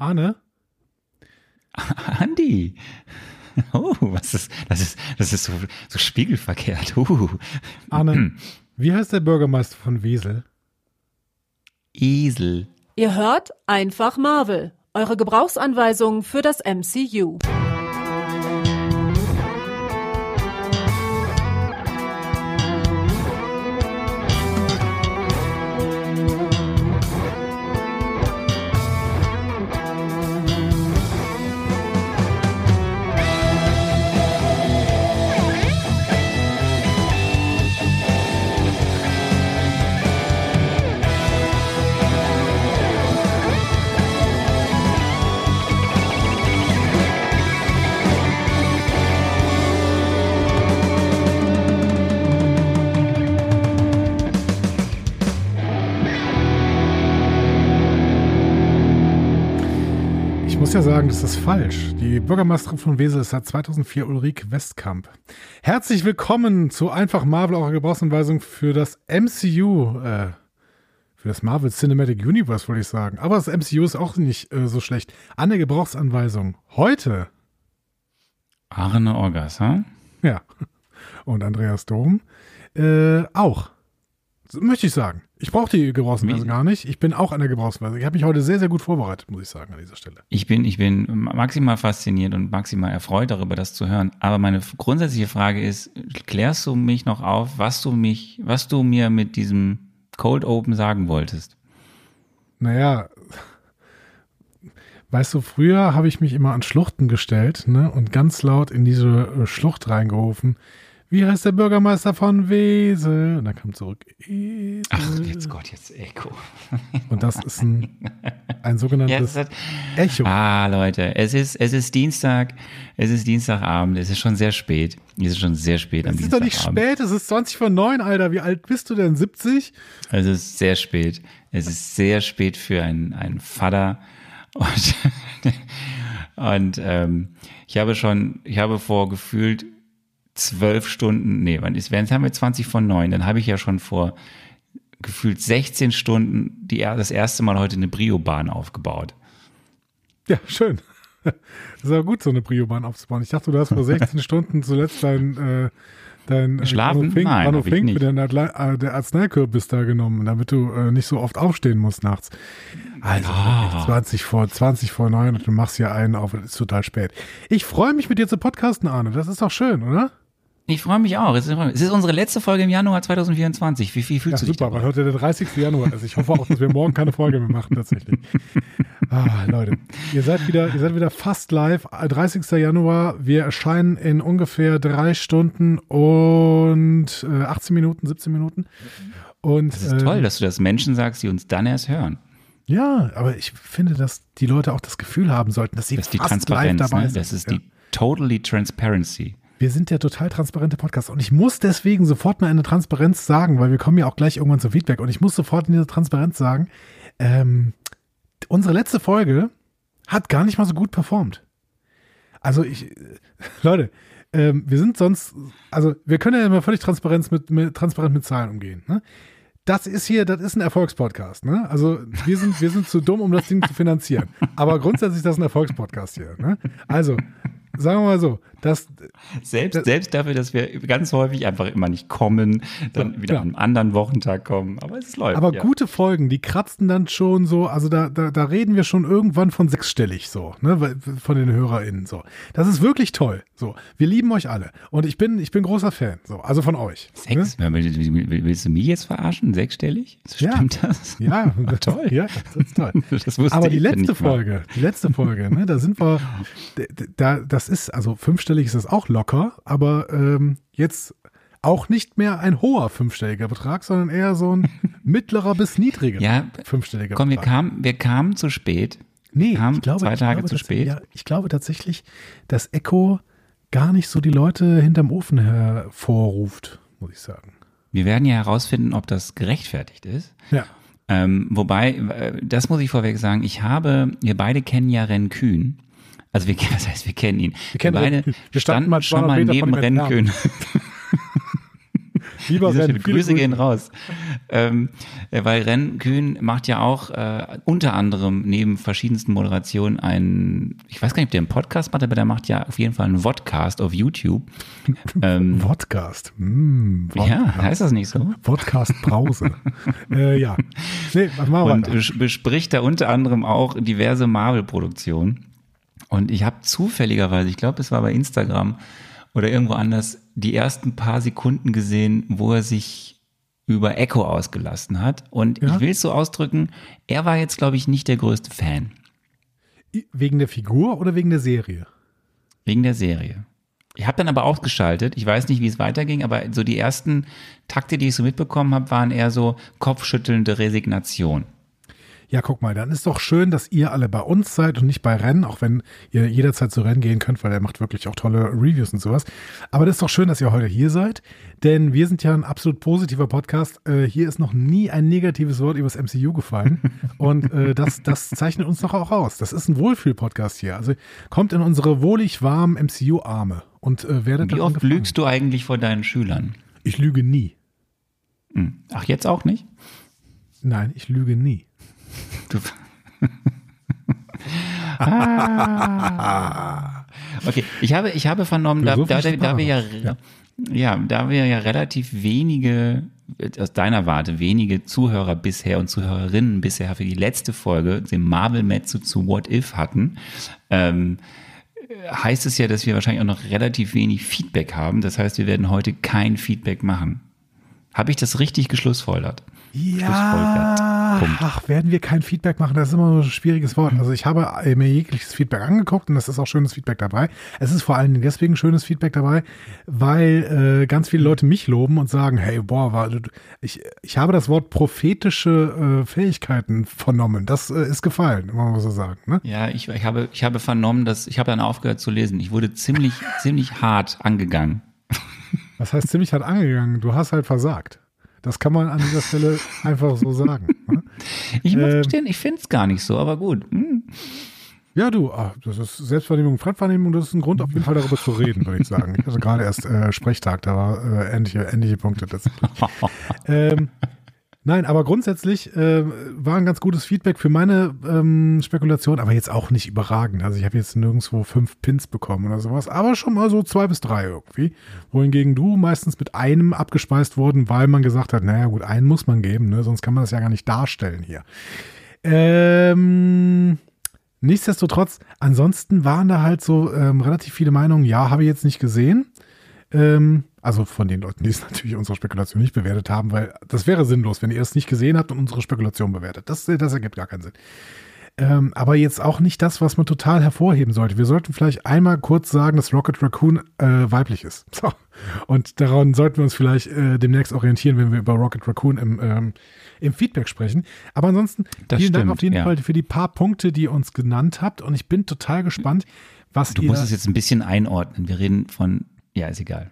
Arne? Andi. Oh, was ist, das ist, das ist so, so spiegelverkehrt. Uh. Arne, wie heißt der Bürgermeister von Wesel? Esel. Ihr hört einfach Marvel, eure Gebrauchsanweisung für das MCU. Muss ja sagen, das ist falsch. Die Bürgermeisterin von Wesel ist seit 2004 Ulrike Westkamp. Herzlich willkommen zu Einfach Marvel, eurer Gebrauchsanweisung für das MCU, äh, für das Marvel Cinematic Universe, wollte ich sagen. Aber das MCU ist auch nicht äh, so schlecht. An der Gebrauchsanweisung heute, Arne Orgas, ha? ja, und Andreas Dom, äh, auch. So möchte ich sagen. Ich brauche die Gebrauchsanweisung gar nicht. Ich bin auch an der Gebrauchsanweisung. Ich habe mich heute sehr, sehr gut vorbereitet, muss ich sagen, an dieser Stelle. Ich bin, ich bin maximal fasziniert und maximal erfreut darüber, das zu hören. Aber meine grundsätzliche Frage ist, klärst du mich noch auf, was du mich, was du mir mit diesem Cold Open sagen wolltest? Naja, weißt du, früher habe ich mich immer an Schluchten gestellt ne, und ganz laut in diese Schlucht reingerufen. Wie heißt der Bürgermeister von Wesel? Und dann kam zurück. Esel. Ach, jetzt Gott, jetzt Echo. Und das ist ein, ein sogenanntes es hat, Echo. ah, Leute, es ist, es ist Dienstag, es ist Dienstagabend, es ist schon sehr spät. Es ist schon sehr spät am es ist doch Dienstagabend. nicht spät, es ist 20 vor 9, Alter. Wie alt bist du denn? 70? Es ist sehr spät. Es ist sehr spät für einen, einen Vater. Und, und ähm, ich habe schon, ich habe vor gefühlt zwölf Stunden, nee, wann ist, jetzt haben wir 20 von neun, dann habe ich ja schon vor gefühlt 16 Stunden die, das erste Mal heute eine Brio-Bahn aufgebaut. Ja, schön. Das ist aber gut, so eine Briobahn aufzubauen. Ich dachte, du hast vor 16 Stunden zuletzt dein, äh, dein Geschlafen? Fink, Nein, ich Fink nicht. mit der, äh, der Arzneikürbis da genommen, damit du äh, nicht so oft aufstehen musst nachts. Also Ah. wirklich 20 vor 20 vor 9 und du machst hier einen auf, es ist total spät. Ich freue mich mit dir zu podcasten, Arne. Das ist doch schön, oder? Ich freue mich auch. Es ist, es ist unsere letzte Folge im Januar 2024. Wie, wie Ja, fühlst du dich super, weil heute der 30. Januar ist. Ich hoffe auch, dass wir morgen keine Folge mehr machen, tatsächlich. Ah, Leute, ihr seid wieder, ihr seid wieder fast live. 30. Januar. Wir erscheinen in ungefähr drei Stunden und äh, 18 Minuten, 17 Minuten. Und, Das ist äh, toll, dass du das Menschen sagst, die uns dann erst hören. Ja, aber ich finde, dass die Leute auch das Gefühl haben sollten, dass sie Das fast live dabei Ne? sind. Das ist ja. die totally transparency. Wir sind der total transparente Podcast und ich muss deswegen sofort mal eine Transparenz sagen, weil wir kommen ja auch gleich irgendwann zum Feedback und ich muss sofort in dieser Transparenz sagen, ähm, unsere letzte Folge hat gar nicht mal so gut performt. Also ich, Leute, ähm, wir sind sonst, also wir können ja immer völlig transparent mit, mit, transparent mit Zahlen umgehen. Ne? Das ist hier, das ist ein Erfolgspodcast. Ne? Also wir sind, wir sind zu dumm, um das Ding zu finanzieren. Aber grundsätzlich ist das ein Erfolgspodcast hier. Ne? Also sagen wir mal so, das, Selbst, selbst dafür, dass wir ganz häufig einfach immer nicht kommen, dann Ja, wieder klar. an einem anderen Wochentag kommen. Aber es läuft. Aber ja. gute Folgen, die kratzen dann schon so, also da, da, da reden wir schon irgendwann von sechsstellig so, ne, von den HörerInnen so. Das ist wirklich toll. So, wir lieben euch alle. Und ich bin, ich bin großer Fan, so, also von euch. Sechs? Ja, will- Willst du mich jetzt verarschen? Sechsstellig? Ja. Stimmt das? Ne? Ja, Ah, toll. Ja, das ist toll. Das wusste Aber die ja letzte. Folge, die letzte Folge, ne, da sind wir, d- d- da, das ist, also fünfstellig ist das auch locker, aber ähm, jetzt auch nicht mehr ein hoher fünfstelliger Betrag, sondern eher so ein mittlerer bis niedriger Ja, fünfstelliger komm, wir Betrag. kamen, wir kamen zu spät. Nee, kamen ich glaube, zwei Tage glaube, zu spät. Ja, ich glaube tatsächlich, dass Echo gar nicht so die Leute hinterm Ofen hervorruft, muss ich sagen. Wir werden ja herausfinden, ob das gerechtfertigt ist. Ja. Ähm, wobei, äh, das muss ich vorweg sagen, ich habe, wir beide kennen ja Ren Kühn. Also wir, das heißt, wir kennen ihn. Wir, kennen Ren Kühn. Wir standen standen mal schon 200 mal Meter neben von ihm Ren Kühn. Lieber Dieser Ren, Stelle, viele Grüße gehen Grüße. raus. Ähm, äh, weil Ren Kühn macht ja auch äh, unter anderem neben verschiedensten Moderationen einen, ich weiß gar nicht, ob der einen Podcast macht, aber der macht ja auf jeden Fall einen Vodcast auf YouTube. ähm, Podcast. Mm, ja, heißt das nicht so? Podcast Brause. äh, ja. Nee, machen wir Und weiter. bes- bespricht da unter anderem auch diverse Marvel-Produktionen. Und ich habe zufälligerweise, ich glaube, es war bei Instagram oder irgendwo anders, die ersten paar Sekunden gesehen, wo er sich über Echo ausgelassen hat. Und Ja? ich will es so ausdrücken, er war jetzt, glaube ich, nicht der größte Fan. Wegen der Figur oder wegen der Serie? Wegen der Serie. Ich habe dann aber ausgeschaltet. Ich weiß nicht, wie es weiterging, aber so die ersten Takte, die ich so mitbekommen habe, waren eher so kopfschüttelnde Resignation. Ja, guck mal, dann ist doch schön, dass ihr alle bei uns seid und nicht bei Rennen, auch wenn ihr jederzeit zu Rennen gehen könnt, weil er macht wirklich auch tolle Reviews und sowas. Aber das ist doch schön, dass ihr heute hier seid, denn wir sind ja ein absolut positiver Podcast. Äh, hier ist noch nie ein negatives Wort übers MCU gefallen und äh, das, das zeichnet uns doch auch aus. Das ist ein Wohlfühl-Podcast hier. Also kommt in unsere wohlig warmen MCU-Arme und äh, werdet Wie oft gefangen. lügst du eigentlich vor deinen Schülern? Ich lüge nie. Hm. Ach, jetzt auch nicht? Nein, ich lüge nie. Du ah. Okay, ich habe, ich habe vernommen, da, da, da, wir ja, Paradox, ja. da wir ja relativ wenige, aus deiner Warte, wenige Zuhörer bisher und Zuhörerinnen bisher für die letzte Folge, den Marvel Metzu zu What If hatten, ähm, heißt es ja, dass wir wahrscheinlich auch noch relativ wenig Feedback haben. Das heißt, wir werden heute kein Feedback machen. Habe ich das richtig geschlussfolgert? Ja, ach, werden wir kein Feedback machen? Das ist immer so ein schwieriges Wort. Also ich habe mir jegliches Feedback angeguckt und das ist auch schönes Feedback dabei. Es ist vor allen Dingen deswegen schönes Feedback dabei, weil äh, ganz viele Leute mich loben und sagen, hey, boah, war, ich, ich habe das Wort prophetische äh, Fähigkeiten vernommen. Das äh, ist gefallen, muss man so sagen. Ne? Ja, ich, ich, habe, ich habe vernommen, dass ich habe dann aufgehört zu lesen. Ich wurde ziemlich, ziemlich hart angegangen. Das heißt, ziemlich hart angegangen. Du hast halt versagt. Das kann man an dieser Stelle einfach so sagen. Ne? Ich muss Ähm. gestehen, ich finde es gar nicht so, aber gut. Hm. Ja, du, ah, das ist Selbstvernehmung, Fremdwahrnehmung, das ist ein Grund, auf jeden Fall darüber zu reden, würde ich sagen. Ich hatte gerade erst äh, Sprechtag, da war äh, ähnliche, ähnliche Punkte ähm, nein, aber grundsätzlich äh, war ein ganz gutes Feedback für meine ähm, Spekulation, aber jetzt auch nicht überragend. Also ich habe jetzt nirgendwo fünf Pins bekommen oder sowas, aber schon mal so zwei bis drei irgendwie. Wohingegen du meistens mit einem abgespeist wurden, weil man gesagt hat, naja gut, einen muss man geben, ne? sonst kann man das ja gar nicht darstellen hier. Ähm, nichtsdestotrotz, ansonsten waren da halt so ähm, relativ viele Meinungen, ja, habe ich jetzt nicht gesehen. Ähm, also von den Leuten, die es natürlich unsere Spekulation nicht bewertet haben, weil das wäre sinnlos, wenn ihr es nicht gesehen habt und unsere Spekulation bewertet. Das, das ergibt gar keinen Sinn. Ähm, aber jetzt auch nicht das, was man total hervorheben sollte. Wir sollten vielleicht einmal kurz sagen, dass Rocket Raccoon äh, weiblich ist. So. Und daran sollten wir uns vielleicht äh, demnächst orientieren, wenn wir über Rocket Raccoon im, ähm, im Feedback sprechen. Aber ansonsten Das vielen Dank stimmt, auf jeden ja. Fall für die paar Punkte, die ihr uns genannt habt. Und ich bin total gespannt, was Du ihr. musst es jetzt ein bisschen einordnen. Wir reden von, ja, ist egal.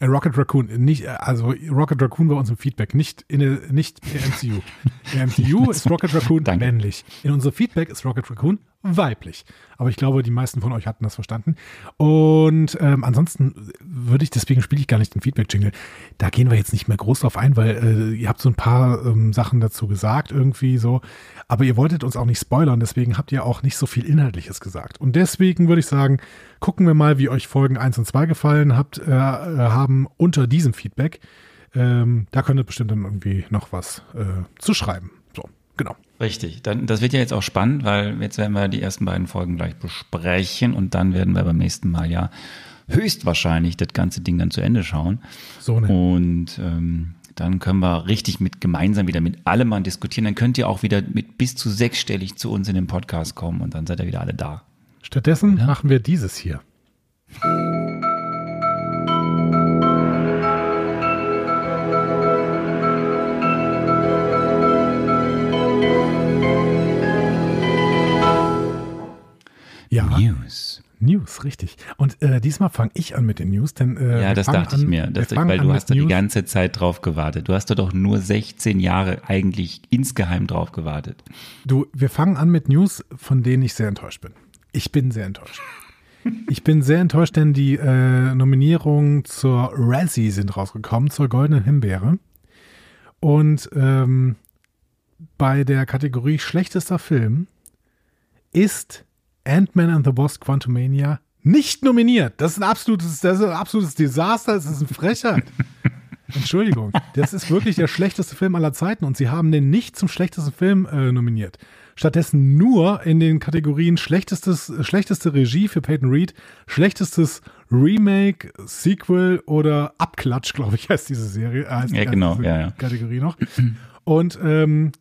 Äh, Rocket Raccoon, nicht, äh, also Rocket Raccoon bei uns im Feedback, nicht in der, nicht der MCU. Der MCU ist Rocket Raccoon Danke. männlich. In unserem Feedback ist Rocket Raccoon weiblich. Aber ich glaube, die meisten von euch hatten das verstanden. Und ähm, ansonsten würde ich, deswegen spiele ich gar nicht den Feedback-Jingle. Da gehen wir jetzt nicht mehr groß drauf ein, weil äh, ihr habt so ein paar ähm, Sachen dazu gesagt, irgendwie so. Aber ihr wolltet uns auch nicht spoilern, deswegen habt ihr auch nicht so viel Inhaltliches gesagt. Und deswegen würde ich sagen, gucken wir mal, wie euch Folgen 1 und 2 gefallen habt, äh, äh, haben unter diesem Feedback. Ähm, da könnt ihr bestimmt dann irgendwie noch was äh, zu schreiben. Genau. Richtig. Dann, das wird ja jetzt auch spannend, weil jetzt werden wir die ersten beiden Folgen gleich besprechen und dann werden wir beim nächsten Mal ja höchstwahrscheinlich das ganze Ding dann zu Ende schauen. So ne. Und ähm, dann können wir richtig mit gemeinsam wieder mit allem mal diskutieren. Dann könnt ihr auch wieder mit bis zu sechsstellig zu uns in den Podcast kommen und dann seid ihr wieder alle da. Stattdessen machen wir dieses hier. Ja, News. News, richtig. Und äh, diesmal fange ich an mit den News, denn äh, Ja, das dachte ich an- mir, wir dass, weil du hast da die ganze Zeit drauf gewartet. Du hast da doch nur 16 Jahre eigentlich insgeheim drauf gewartet. Du, wir fangen an mit News, von denen ich sehr enttäuscht bin. Ich bin sehr enttäuscht. Ich bin sehr enttäuscht, denn die äh, Nominierungen zur Razzie sind rausgekommen, zur Goldenen Himbeere. Und ähm, bei der Kategorie schlechtester Film ist Ant-Man and the Wasp Quantumania nicht nominiert. Das ist ein absolutes, das ist ein absolutes Desaster, das ist eine Frechheit. Entschuldigung, das ist wirklich der schlechteste Film aller Zeiten und sie haben den nicht zum schlechtesten Film äh, nominiert. Stattdessen nur in den Kategorien schlechtestes, schlechteste Regie für Peyton Reed, schlechtestes Remake, Sequel oder Abklatsch, glaube ich, heißt diese Serie. Äh, heißt Ja, genau, ja, ja. Kategorie noch. Und ähm,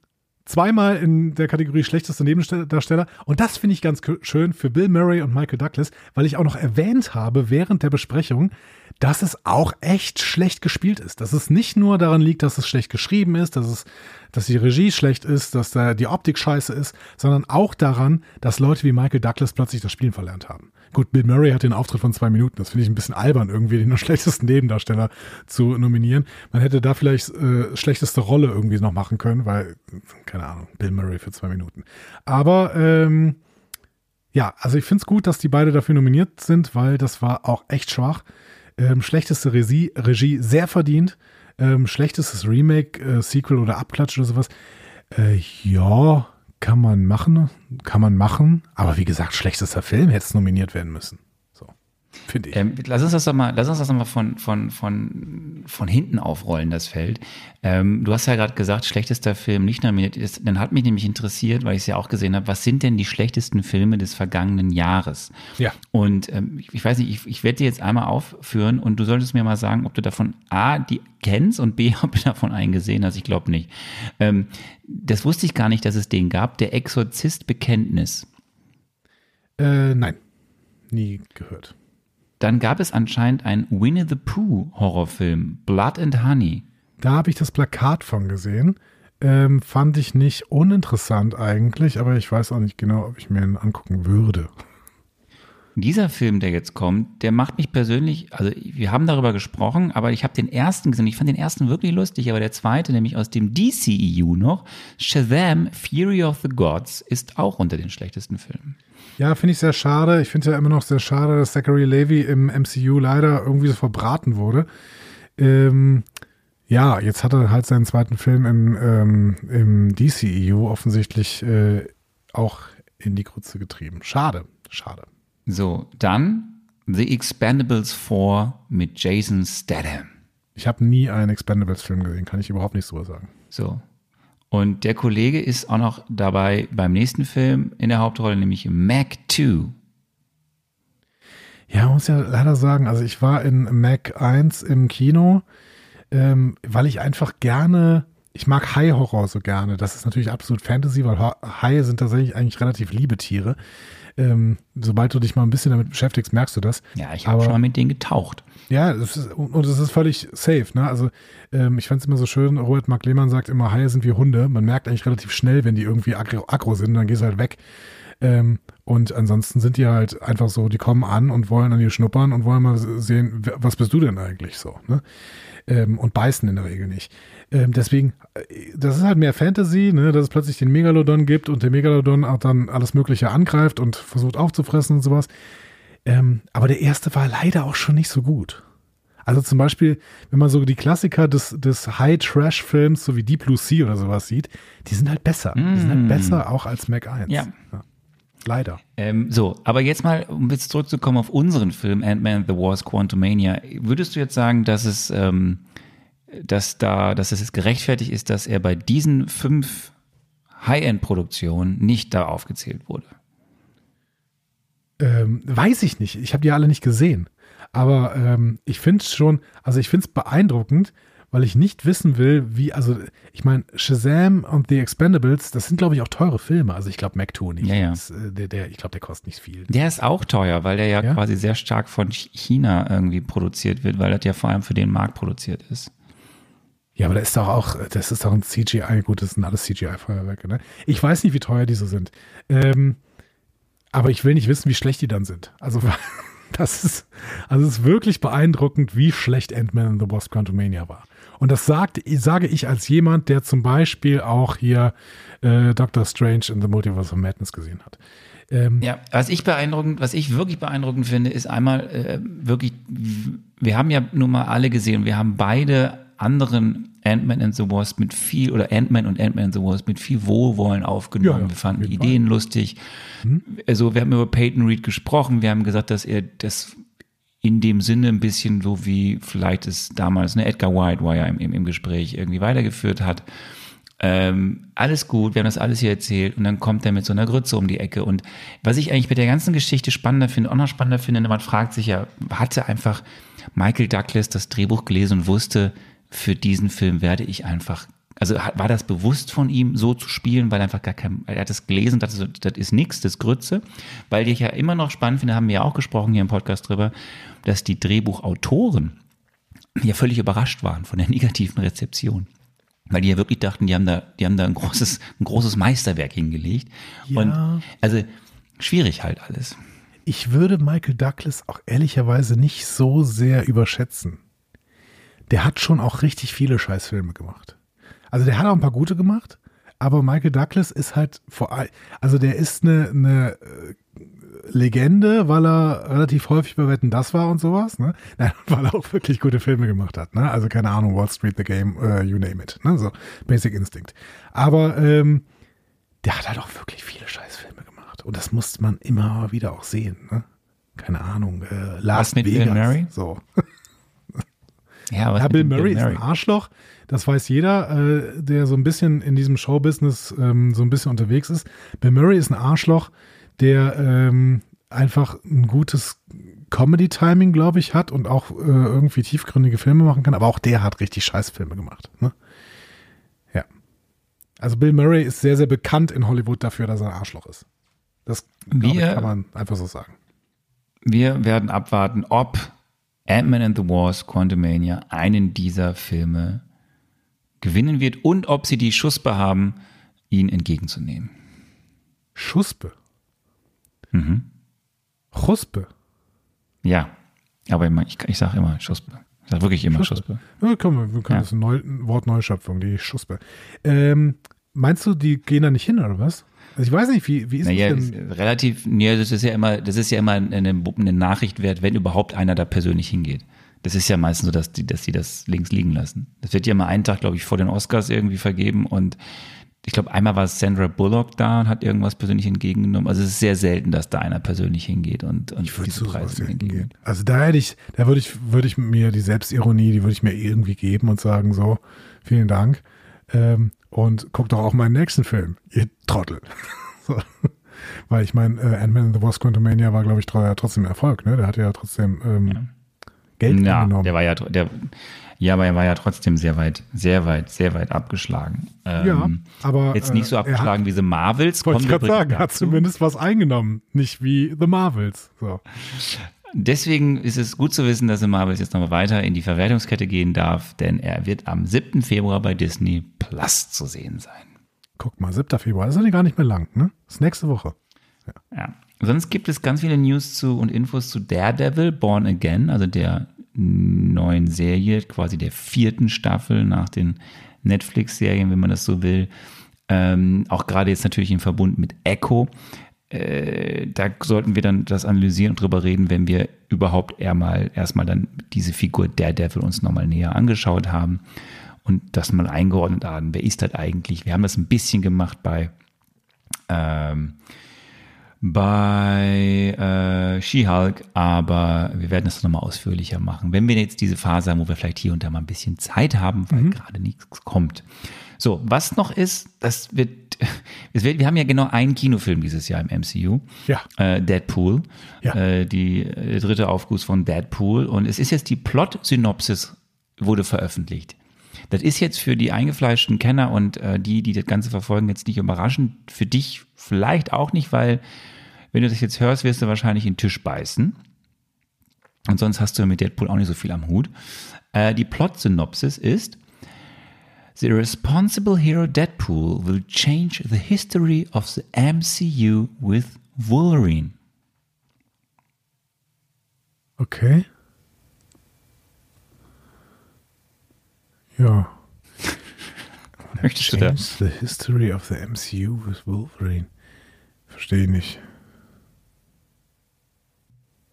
zweimal in der Kategorie schlechtester Nebendarsteller. Und das finde ich ganz schön für Bill Murray und Michael Douglas, weil ich auch noch erwähnt habe während der Besprechung, dass es auch echt schlecht gespielt ist. Dass es nicht nur daran liegt, dass es schlecht geschrieben ist, dass es, dass die Regie schlecht ist, dass da die Optik scheiße ist, sondern auch daran, dass Leute wie Michael Douglas plötzlich das Spielen verlernt haben. Gut, Bill Murray hat den Auftritt von zwei Minuten. Das finde ich ein bisschen albern, irgendwie den schlechtesten Nebendarsteller zu nominieren. Man hätte da vielleicht äh, schlechteste Rolle irgendwie noch machen können, weil, keine Ahnung, Bill Murray für zwei Minuten. Aber ähm, ja, also ich finde es gut, dass die beide dafür nominiert sind, weil das war auch echt schwach. Ähm, schlechteste Regie, Regie sehr verdient. Ähm, schlechtestes Remake, äh, Sequel oder Abklatsch oder sowas. Äh, ja, kann man machen, kann man machen. Aber wie gesagt, schlechtester Film hätte es nominiert werden müssen. Finde ich. Ähm, lass uns das doch mal, lass uns das doch mal von, von, von, von hinten aufrollen, das Feld. Ähm, du hast ja gerade gesagt, schlechtester Film nicht nominiert. Das, dann hat mich nämlich interessiert, weil ich es ja auch gesehen habe, was sind denn die schlechtesten Filme des vergangenen Jahres? Ja. Und ähm, ich, ich weiß nicht, ich, ich werde die jetzt einmal aufführen und du solltest mir mal sagen, ob du davon A, die kennst und B, ob du davon einen gesehen hast. Ich glaube nicht. Ähm, das wusste ich gar nicht, dass es den gab. Der Exorzist Bekenntnis. Äh, nein, nie gehört. Dann gab es anscheinend einen Winnie the Pooh Horrorfilm, Blood and Honey. Da habe ich das Plakat von gesehen. Ähm, fand ich nicht uninteressant eigentlich, aber ich weiß auch nicht genau, ob ich mir ihn angucken würde. Dieser Film, der jetzt kommt, der macht mich persönlich, also wir haben darüber gesprochen, aber ich habe den ersten gesehen. Ich fand den ersten wirklich lustig, aber der zweite, nämlich aus dem DCEU noch, Shazam, Fury of the Gods, ist auch unter den schlechtesten Filmen. Ja, finde ich sehr schade. Ich finde ja immer noch sehr schade, dass Zachary Levy im MCU leider irgendwie so verbraten wurde. Ähm, ja, jetzt hat er halt seinen zweiten Film im, ähm, im DCEU offensichtlich äh, auch in die Grütze getrieben. Schade, schade. So, dann The Expendables 4 mit Jason Statham. Ich habe nie einen Expendables-Film gesehen, kann ich überhaupt nichts drüber sagen. So. Und der Kollege ist auch noch dabei beim nächsten Film in der Hauptrolle, nämlich Mac 2. Ja, man muss ja leider sagen, also ich war in Mac 1 im Kino, ähm, weil ich einfach gerne, ich mag Hai-Horror so gerne. Das ist natürlich absolut Fantasy, weil Haie sind tatsächlich eigentlich relativ liebe Tiere. Ähm, sobald du dich mal ein bisschen damit beschäftigst, merkst du das. Ja, ich habe schon mal mit denen getaucht. Ja, ist, und es ist völlig safe. Ne? Also ähm, ich fand es immer so schön, Robert Mark Lehmann sagt immer, Haie sind wie Hunde. Man merkt eigentlich relativ schnell, wenn die irgendwie aggro, aggro sind, dann gehst du halt weg. Ähm, und ansonsten sind die halt einfach so, die kommen an und wollen an dir schnuppern und wollen mal sehen, was bist du denn eigentlich so. Ne? Ähm, und beißen in der Regel nicht. Ähm, deswegen, äh, das ist halt mehr Fantasy, ne? dass es plötzlich den Megalodon gibt und der Megalodon auch dann alles Mögliche angreift und versucht aufzufressen und sowas. Ähm, aber der erste war leider auch schon nicht so gut. Also zum Beispiel, wenn man so die Klassiker des, des High-Trash-Films, so wie Deep Blue Sea oder sowas sieht, die sind halt besser. Die sind halt Mm. besser auch als Mac 1. Ja. Leider. Ähm, so, aber jetzt mal, um jetzt zurückzukommen auf unseren Film Ant-Man the Wars Quantumania. Würdest du jetzt sagen, dass es, ähm, dass da, dass es jetzt gerechtfertigt ist, dass er bei diesen fünf High-End-Produktionen nicht da aufgezählt wurde? Ähm, weiß ich nicht. Ich habe die alle nicht gesehen. Aber ähm, ich finde es schon, also ich finde es beeindruckend, weil ich nicht wissen will, wie, also ich meine, Shazam und The Expendables, das sind, glaube ich, auch teure Filme. Also ich glaube, Mac 2 nicht. Ja, ja. Das, äh, der, der, ich glaube, der kostet nicht viel. Der ist auch teuer, weil der ja, Ja? quasi sehr stark von Ch- China irgendwie produziert wird, weil das ja vor allem für den Markt produziert ist. Ja, aber da ist doch auch, das ist doch ein CGI, gut, das sind alles CGI-Feuerwerke, ne? Ich weiß nicht, wie teuer diese sind. Ähm, aber ich will nicht wissen, wie schlecht die dann sind. Also, das ist, also es ist wirklich beeindruckend, wie schlecht Ant-Man and the Wasp Quantumania war. Und das sagt, sage ich als jemand, der zum Beispiel auch hier äh, Doctor Strange in the Multiverse of Madness gesehen hat. Ähm, Ja, was ich beeindruckend, was ich wirklich beeindruckend finde, ist einmal äh, wirklich, wir haben ja nun mal alle gesehen, wir haben beide anderen Ant-Man and the Wasp mit viel, oder Ant-Man und Ant-Man and the Wasp mit viel Wohlwollen aufgenommen. Ja, ja, wir fanden die Ideen lustig. Also wir haben über Peyton Reed gesprochen, wir haben gesagt, dass er das in dem Sinne ein bisschen so wie vielleicht es damals, ne, Edgar White war ja im, im, im Gespräch irgendwie weitergeführt hat. Ähm, alles gut, wir haben das alles hier erzählt und dann kommt er mit so einer Grütze um die Ecke. Und was ich eigentlich mit der ganzen Geschichte spannender finde, auch noch spannender finde, man fragt sich ja, hatte einfach Michael Douglas das Drehbuch gelesen und wusste, für diesen Film werde ich einfach, also war das bewusst von ihm, so zu spielen, weil einfach gar kein, er hat das gelesen, das, ist- das ist nichts, das ist Grütze, weil ich ja immer noch spannend finde, haben wir ja auch gesprochen hier im Podcast drüber, dass die Drehbuchautoren ja völlig überrascht waren von der negativen Rezeption. Weil die ja wirklich dachten, die haben da, die haben da ein großes, ein großes Meisterwerk hingelegt. Ja. Und also schwierig halt alles. Ich würde Michael Douglas auch ehrlicherweise nicht so sehr überschätzen. Der hat schon auch richtig viele Scheißfilme gemacht. Also der hat auch ein paar gute gemacht, aber Michael Douglas ist halt vor allem, also der ist eine, eine äh, Legende, weil er relativ häufig bei Wetten das war und sowas, ne? Nein, weil er auch wirklich gute Filme gemacht hat, ne? Also keine Ahnung, Wall Street, The Game, äh, you name it, ne? So Basic Instinct. Aber ähm, der hat halt auch wirklich viele Scheißfilme gemacht. Und das muss man immer wieder auch sehen. Ne? Keine Ahnung. Äh, Last mit Bill Vegas. Murray? So. Ja, was Ja, mit Bill Murray ist ein Arschloch. Das weiß jeder, äh, der so ein bisschen in diesem Showbusiness ähm, so ein bisschen unterwegs ist. Bill Murray ist ein Arschloch, der ähm, einfach ein gutes Comedy-Timing, glaube ich, hat und auch äh, irgendwie tiefgründige Filme machen kann. Aber auch der hat richtig Scheißfilme gemacht. Ne? Ja. Also Bill Murray ist sehr, sehr bekannt in Hollywood dafür, dass er ein Arschloch ist. Das glaub ich, Wir- kann man einfach so sagen. Wir werden abwarten, ob Ant-Man and the Wasp, Quantumania einen dieser Filme gewinnen wird und ob sie die Schuspe haben, ihn entgegenzunehmen. Schuspe. Mhm. Chuspe. Ja, aber immer, ich, ich sage immer Schuspe. Ich sage wirklich immer Schuspe. Schuspe. Ja, komm, wir können Ja. das ein, Neu, ein Wort Neuschöpfung, die Schuspe. Ähm, meinst du, die gehen da nicht hin, oder was? Also ich weiß nicht, wie, wie ist Naja, das denn? relativ, nee, das ist ja immer, das ist ja immer eine, eine Nachricht wert, wenn überhaupt einer da persönlich hingeht. Das ist ja meistens so, dass die, dass die das links liegen lassen. Das wird ja mal einen Tag, glaube ich, vor den Oscars irgendwie vergeben und ich glaube, einmal war Sandra Bullock da und hat irgendwas persönlich entgegengenommen. Also es ist sehr selten, dass da einer persönlich hingeht und, und Ich würde diese Preise entgegengeht. Also da hätte ich, da würde ich, würde ich mir die Selbstironie, die würde ich mir irgendwie geben und sagen so, vielen Dank. Ähm, und guck doch auch meinen nächsten Film, ihr Trottel. so. Weil ich meine, äh, Ant-Man and the Wasp Quantumania war, glaube ich, tr- trotzdem Erfolg, ne? Der hatte ja trotzdem ähm, Geld Ja, angenommen. der war ja, der, ja, aber er war ja trotzdem sehr weit, sehr weit, sehr weit abgeschlagen. Ja, Ähm, aber, jetzt nicht so äh, er hat- abgeschlagen wie The Marvels. Wollte ich gerade sagen, übrigens hat dazu. zumindest was eingenommen, nicht wie The Marvels. So. Deswegen ist es gut zu wissen, dass The Marvels jetzt nochmal weiter in die Verwertungskette gehen darf, denn er wird am 7. Februar bei Disney Plus zu sehen sein. Guck mal, 7. Februar, das ist ja gar nicht mehr lang, ne? Das ist nächste Woche. Ja. Sonst gibt es ganz viele News zu und Infos zu Daredevil Born Again, also der neuen Serie, quasi der vierten Staffel nach den Netflix-Serien, wenn man das so will. Ähm, auch gerade jetzt natürlich im Verbund mit Echo. Äh, da sollten wir dann das analysieren und drüber reden, wenn wir überhaupt eher mal, erstmal dann diese Figur Daredevil uns nochmal näher angeschaut haben und das mal eingeordnet haben. Wer ist das eigentlich? Wir haben das ein bisschen gemacht bei ähm, bei äh, She-Hulk, aber wir werden das nochmal ausführlicher machen. Wenn wir jetzt diese Phase haben, wo wir vielleicht hier und da mal ein bisschen Zeit haben, weil gerade nichts kommt. So, was noch ist, das wird, es wird, wir haben ja genau einen Kinofilm dieses Jahr im MCU. Ja. Äh, Deadpool. Ja. Äh, die äh, dritte Aufguss von Deadpool. Und es ist jetzt die Plot-Synopsis wurde veröffentlicht. Das ist jetzt für die eingefleischten Kenner und äh, die, die das Ganze verfolgen, jetzt nicht überraschend. Für dich vielleicht auch nicht, weil wenn du das jetzt hörst, wirst du wahrscheinlich in den Tisch beißen. Und sonst hast du mit Deadpool auch nicht so viel am Hut. Äh, die Plot-Synopsis ist, The responsible hero Deadpool will change the history of the MCU with Wolverine. Okay. Ja. Möchtest du da? Change the history of the MCU with Wolverine. Verstehe ich nicht.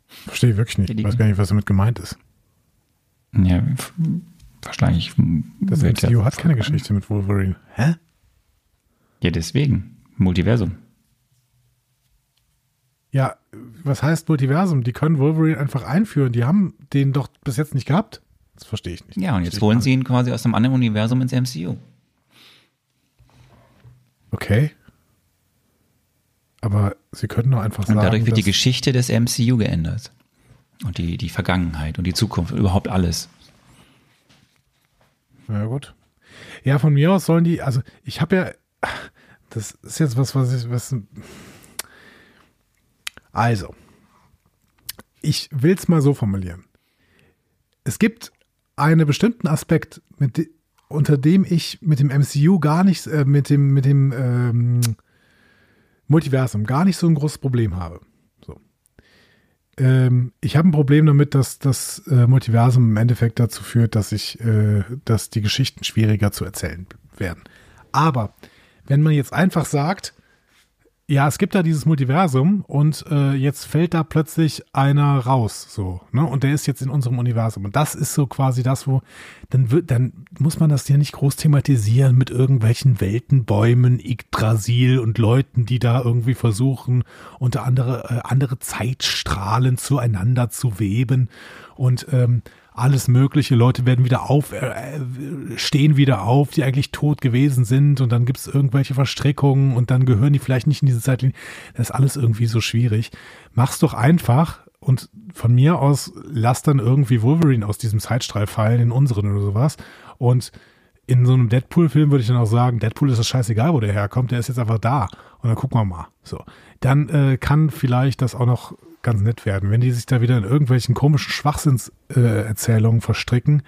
Verstehe ich wirklich nicht. Ich weiß gar nicht, was damit gemeint ist. Ja, wahrscheinlich. Das MCU hat keine Geschichte mit Wolverine. Hä? Ja, deswegen. Multiversum. Ja, was heißt Multiversum? Die können Wolverine einfach einführen. Die haben den doch bis jetzt nicht gehabt. Das verstehe ich nicht. Ja, und jetzt holen sie ihn quasi aus einem anderen Universum ins MCU. Okay. Aber sie können doch einfach Und sagen, dadurch wird die Geschichte des MCU geändert. Und die, die Vergangenheit und die Zukunft, überhaupt alles. Ja, gut. Ja, von mir aus sollen die, also ich habe ja, das ist jetzt was, was ich, was, also, ich will es mal so formulieren. Es gibt einen bestimmten Aspekt, mit, unter dem ich mit dem MCU gar nicht, äh, mit dem, mit dem ähm, Multiversum gar nicht so ein großes Problem habe. So. Ähm, ich habe ein Problem damit, dass das äh, Multiversum im Endeffekt dazu führt, dass ich, äh, dass die Geschichten schwieriger zu erzählen werden. Aber wenn man jetzt einfach sagt, ja, es gibt da dieses Multiversum und äh, jetzt fällt da plötzlich einer raus, so, ne? Und der ist jetzt in unserem Universum. Und das ist so quasi das, wo, dann wird, dann muss man das ja nicht groß thematisieren mit irgendwelchen Weltenbäumen, Yggdrasil und Leuten, die da irgendwie versuchen, unter andere, äh, andere Zeitstrahlen zueinander zu weben und ähm, alles mögliche. Leute werden wieder auf, äh, stehen wieder auf, die eigentlich tot gewesen sind und dann gibt es irgendwelche Verstrickungen und dann gehören die vielleicht nicht in diese Zeitlinie. Das ist alles irgendwie so schwierig. Mach's doch einfach und von mir aus lass dann irgendwie Wolverine aus diesem Zeitstrahl fallen in unseren oder sowas und in so einem Deadpool-Film würde ich dann auch sagen, Deadpool ist das scheißegal, wo der herkommt, der ist jetzt einfach da. Und dann gucken wir mal. So. Dann äh, kann vielleicht das auch noch ganz nett werden. Wenn die sich da wieder in irgendwelchen komischen Schwachsinnserzählungen äh, verstricken,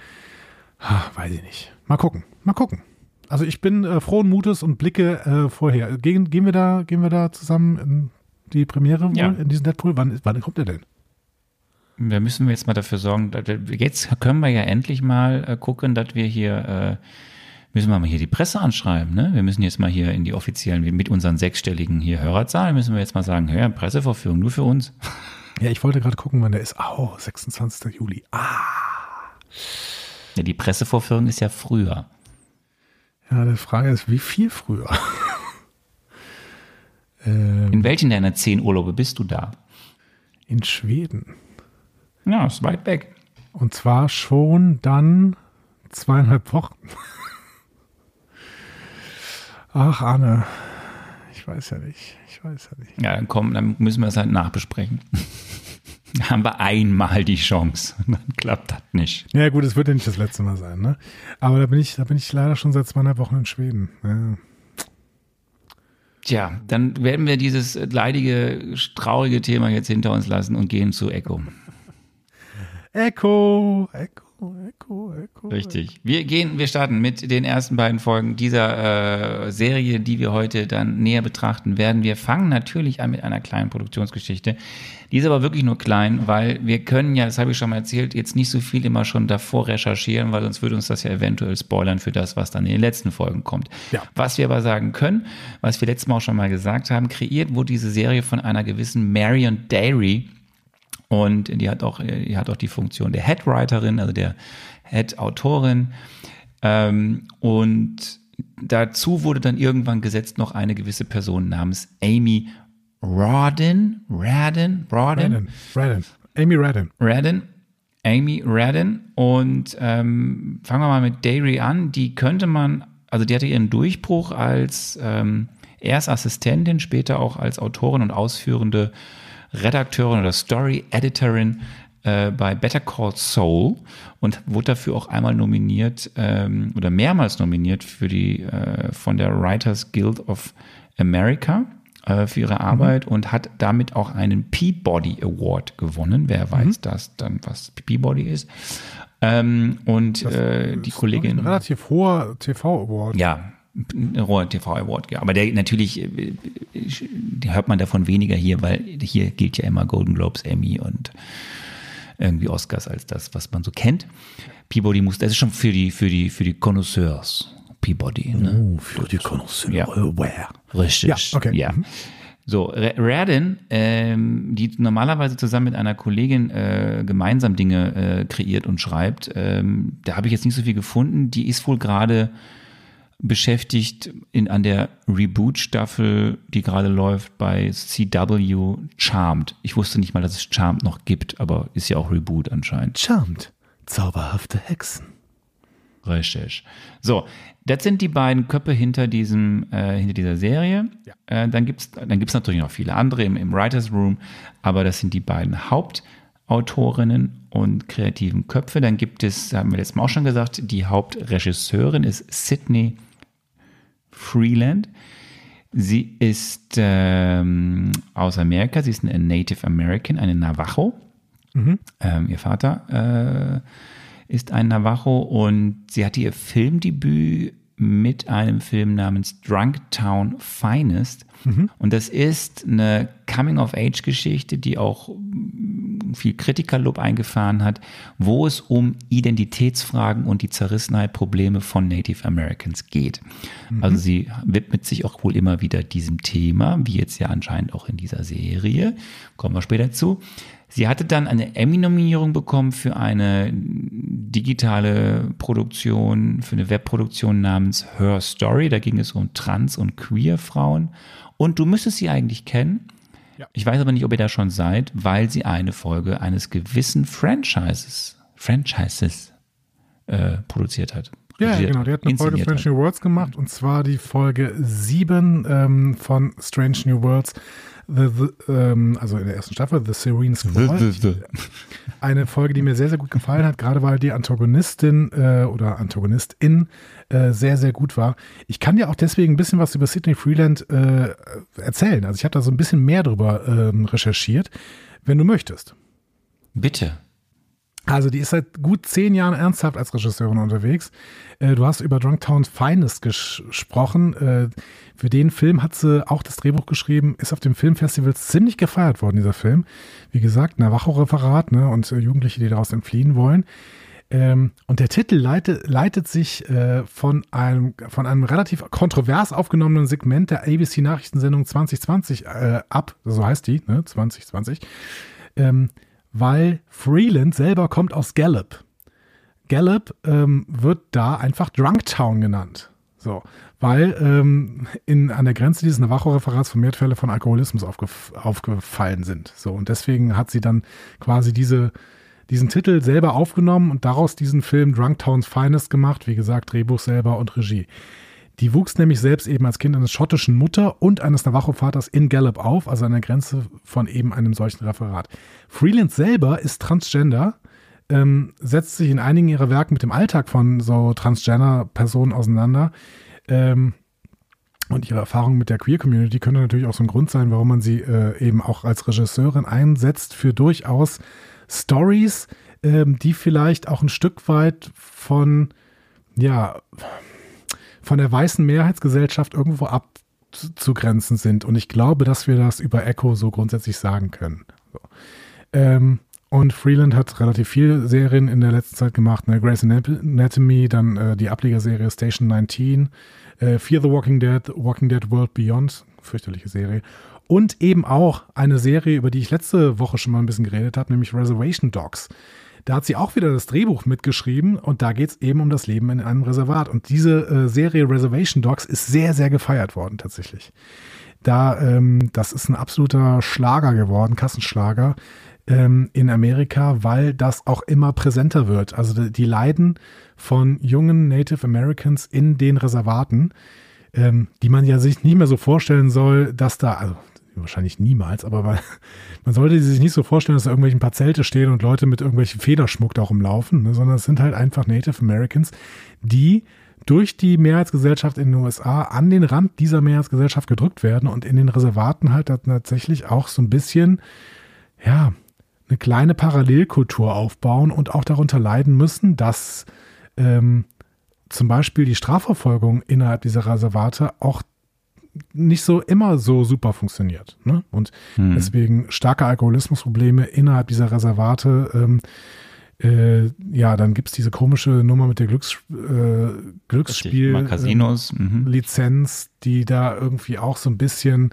ha, weiß ich nicht. Mal gucken. Mal gucken. Also ich bin äh, frohen Mutes und blicke äh, vorher. Gehen, gehen wir da, gehen wir da zusammen in die Premiere Ja. in diesen Deadpool? Wann, wann kommt der denn? Da müssen wir jetzt mal dafür sorgen, jetzt können wir ja endlich mal äh, gucken, dass wir hier, äh, müssen wir mal hier die Presse anschreiben, ne? Wir müssen jetzt mal hier in die offiziellen, mit unseren sechsstelligen hier Hörerzahlen, müssen wir jetzt mal sagen, hör, Presseverführung nur für uns. Ja, ich wollte gerade gucken, wann der ist. Oh, 26. Juli. Ah. Ja, die Pressevorführung ist ja früher. Ja, die Frage ist, wie viel früher? ähm, In welchen deiner zehn Urlaube bist du da? in Schweden. Ja, ist weit weg. Und zwar schon dann zweieinhalb Wochen. Ach, Anne. Ich weiß ja nicht. Ich weiß ja nicht. Ja, dann komm, dann müssen wir es halt nachbesprechen. Da haben wir einmal die Chance. Dann klappt das nicht. Ja, gut, es wird ja nicht das letzte Mal sein, ne? Aber da bin ich, da bin ich leider schon seit zweieinhalb Wochen in Schweden. Ja. Tja, dann werden wir dieses leidige, traurige Thema jetzt hinter uns lassen und gehen zu Echo. Echo, Echo, Echo, Echo. Richtig. Wir gehen, wir starten mit den ersten beiden Folgen dieser äh, Serie, die wir heute dann näher betrachten werden. Wir fangen natürlich an mit einer kleinen Produktionsgeschichte. Die ist aber wirklich nur klein, weil wir können ja, das habe ich schon mal erzählt, jetzt nicht so viel immer schon davor recherchieren, weil sonst würde uns das ja eventuell spoilern für das, was dann in den letzten Folgen kommt. Ja. Was wir aber sagen können, was wir letztes Mal auch schon mal gesagt haben, kreiert wurde diese Serie von einer gewissen Marion Dairy, und die hat auch, die hat auch die Funktion der Headwriterin, also der Head-Autorin. Ähm, und dazu wurde dann irgendwann gesetzt noch eine gewisse Person namens Amy Rodden, Radden, Rodden, Radin, Radin. Amy Radin. Radden, Amy Radden. Und ähm, fangen wir mal mit Dairy an. Die könnte man, also die hatte ihren Durchbruch als ähm, erst Assistentin, später auch als Autorin und ausführende Redakteurin oder Story Editorin äh, bei Better Call Soul und wurde dafür auch einmal nominiert ähm, oder mehrmals nominiert für die äh, von der Writers Guild of America äh, für ihre Arbeit und hat damit auch einen Peabody Award gewonnen. Wer weiß das dann, was Peabody ist? Ähm, und äh, die Kollegin. Ein relativ hoher TV-Award. Ja, Rohr TV Award, ja. Aber der natürlich, äh, die hört man davon weniger hier, weil hier gilt ja immer Golden Globes, Emmy und irgendwie Oscars als das, was man so kennt. Peabody muss, das ist schon für die, für die, für die Connoisseurs. Peabody, ne? Oh, für die Connoisseur. Ja. Where? Richtig. Ja, okay. Ja. Mhm. So, Reardon, ähm, die normalerweise zusammen mit einer Kollegin äh, gemeinsam Dinge äh, kreiert und schreibt, ähm, da habe ich jetzt nicht so viel gefunden. Die ist wohl gerade beschäftigt in, an der Reboot-Staffel, die gerade läuft bei CW Charmed. Ich wusste nicht mal, dass es Charmed noch gibt, aber ist ja auch Reboot anscheinend. Charmed, zauberhafte Hexen. Richtig. So, das sind die beiden Köpfe hinter diesem, äh, hinter dieser Serie. Ja. Äh, dann gibt's dann gibt's natürlich noch viele andere im, im Writers Room, aber das sind die beiden Hauptautorinnen und kreativen Köpfe. Dann gibt es, haben wir letztes Mal auch schon gesagt, die Hauptregisseurin ist Sydney Freeland. Sie ist ähm, aus Amerika, sie ist eine Native American, eine Navajo. Mhm. Ähm, ihr Vater äh, ist ein Navajo und sie hatte ihr Filmdebüt mit einem Film namens Drunk Town Finest. Mhm. Und das ist eine Coming-of-Age-Geschichte, die auch viel Kritikerlob eingefahren hat, wo es um Identitätsfragen und die Zerrissenheit, Probleme von Native Americans geht. Mhm. Also sie widmet sich auch wohl immer wieder diesem Thema, wie jetzt ja anscheinend auch in dieser Serie. Kommen wir später zu. Sie hatte dann eine Emmy-Nominierung bekommen für eine digitale Produktion, für eine Webproduktion namens Her Story. Da ging es um Trans- und Queer-Frauen. Und du müsstest sie eigentlich kennen. Ja. Ich weiß aber nicht, ob ihr da schon seid, weil sie eine Folge eines gewissen Franchises, Franchises äh, produziert hat. Ja, genau. Die hat eine Folge Strange New Worlds gemacht und zwar die Folge 7 ähm, von Strange New Worlds. The, the, ähm, also in der ersten Staffel, The Serene Squall. The, the, Eine Folge, die mir sehr, sehr gut gefallen hat, gerade weil die Antagonistin äh, oder Antagonistin äh, sehr, sehr gut war. Ich kann dir auch deswegen ein bisschen was über Sydney Freeland äh, erzählen. Also ich habe da so ein bisschen mehr drüber ähm, recherchiert, wenn du möchtest. Bitte. Also die ist seit gut zehn Jahren ernsthaft als Regisseurin unterwegs. Äh, du hast über Drunktown's Finest gesprochen. Äh, für den Film hat sie auch das Drehbuch geschrieben, ist auf dem Filmfestival ziemlich gefeiert worden, dieser Film. Wie gesagt, Navajo-Referat ne, und äh, Jugendliche, die daraus entfliehen wollen. Ähm, und der Titel leitet, leitet sich von, einem, von einem relativ kontrovers aufgenommenen Segment der ABC-Nachrichtensendung 2020 äh, ab, so heißt die, ne, 2020. Ähm, weil Freeland selber kommt aus Gallup. Gallup ähm, wird da einfach Drunktown genannt. So, weil ähm, in, an der Grenze dieses Navajo-Referats vermehrt Fälle von Alkoholismus aufgef aufgefallen sind. So, und deswegen hat sie dann quasi diese, diesen Titel selber aufgenommen und daraus diesen Film Drunktown's Finest gemacht. Wie gesagt, Drehbuch selber und Regie. Die wuchs nämlich selbst eben als Kind eines schottischen Mutter und eines Navajo-Vaters in Gallup auf, also an der Grenze von eben einem solchen Referat. Freeland selber ist Transgender, ähm, setzt sich in einigen ihrer Werken mit dem Alltag von so Transgender-Personen auseinander. Ähm, und ihre Erfahrung mit der Queer-Community könnte natürlich auch so ein Grund sein, warum man sie äh, eben auch als Regisseurin einsetzt für durchaus Stories, ähm, die vielleicht auch ein Stück weit von, ja, von der weißen Mehrheitsgesellschaft irgendwo abzugrenzen sind. Und ich glaube, dass wir das über Echo so grundsätzlich sagen können. So. Ähm, und Freeland hat relativ viele Serien in der letzten Zeit gemacht. Ne? Grey's Anatomy, dann äh, die Ablegerserie Station 19, äh, Fear the Walking Dead, Walking Dead World Beyond, fürchterliche Serie. Und eben auch eine Serie, über die ich letzte Woche schon mal ein bisschen geredet habe, nämlich Reservation Dogs. Da hat sie auch wieder das Drehbuch mitgeschrieben und da geht es eben um das Leben in einem Reservat. Und diese äh, Serie Reservation Dogs ist sehr, sehr gefeiert worden tatsächlich. Da, ähm, das ist ein absoluter Schlager geworden, Kassenschlager ähm, in Amerika, weil das auch immer präsenter wird. Also die, die Leiden von jungen Native Americans in den Reservaten, ähm, die man ja sich nicht mehr so vorstellen soll, dass da, also wahrscheinlich niemals, aber man, man sollte sich nicht so vorstellen, dass da irgendwelche paar Zelte stehen und Leute mit irgendwelchen Federschmuck da rumlaufen, ne, sondern es sind halt einfach Native Americans, die durch die Mehrheitsgesellschaft in den USA an den Rand dieser Mehrheitsgesellschaft gedrückt werden und in den Reservaten halt tatsächlich auch so ein bisschen, ja, eine kleine Parallelkultur aufbauen und auch darunter leiden müssen, dass ähm, zum Beispiel die Strafverfolgung innerhalb dieser Reservate auch nicht so immer so super funktioniert. Ne? Und hm. deswegen starke Alkoholismusprobleme innerhalb dieser Reservate. Ähm, äh, ja, dann gibt es diese komische Nummer mit der Glücks, äh, Glücksspiel-Lizenz, mhm. die da irgendwie auch so ein bisschen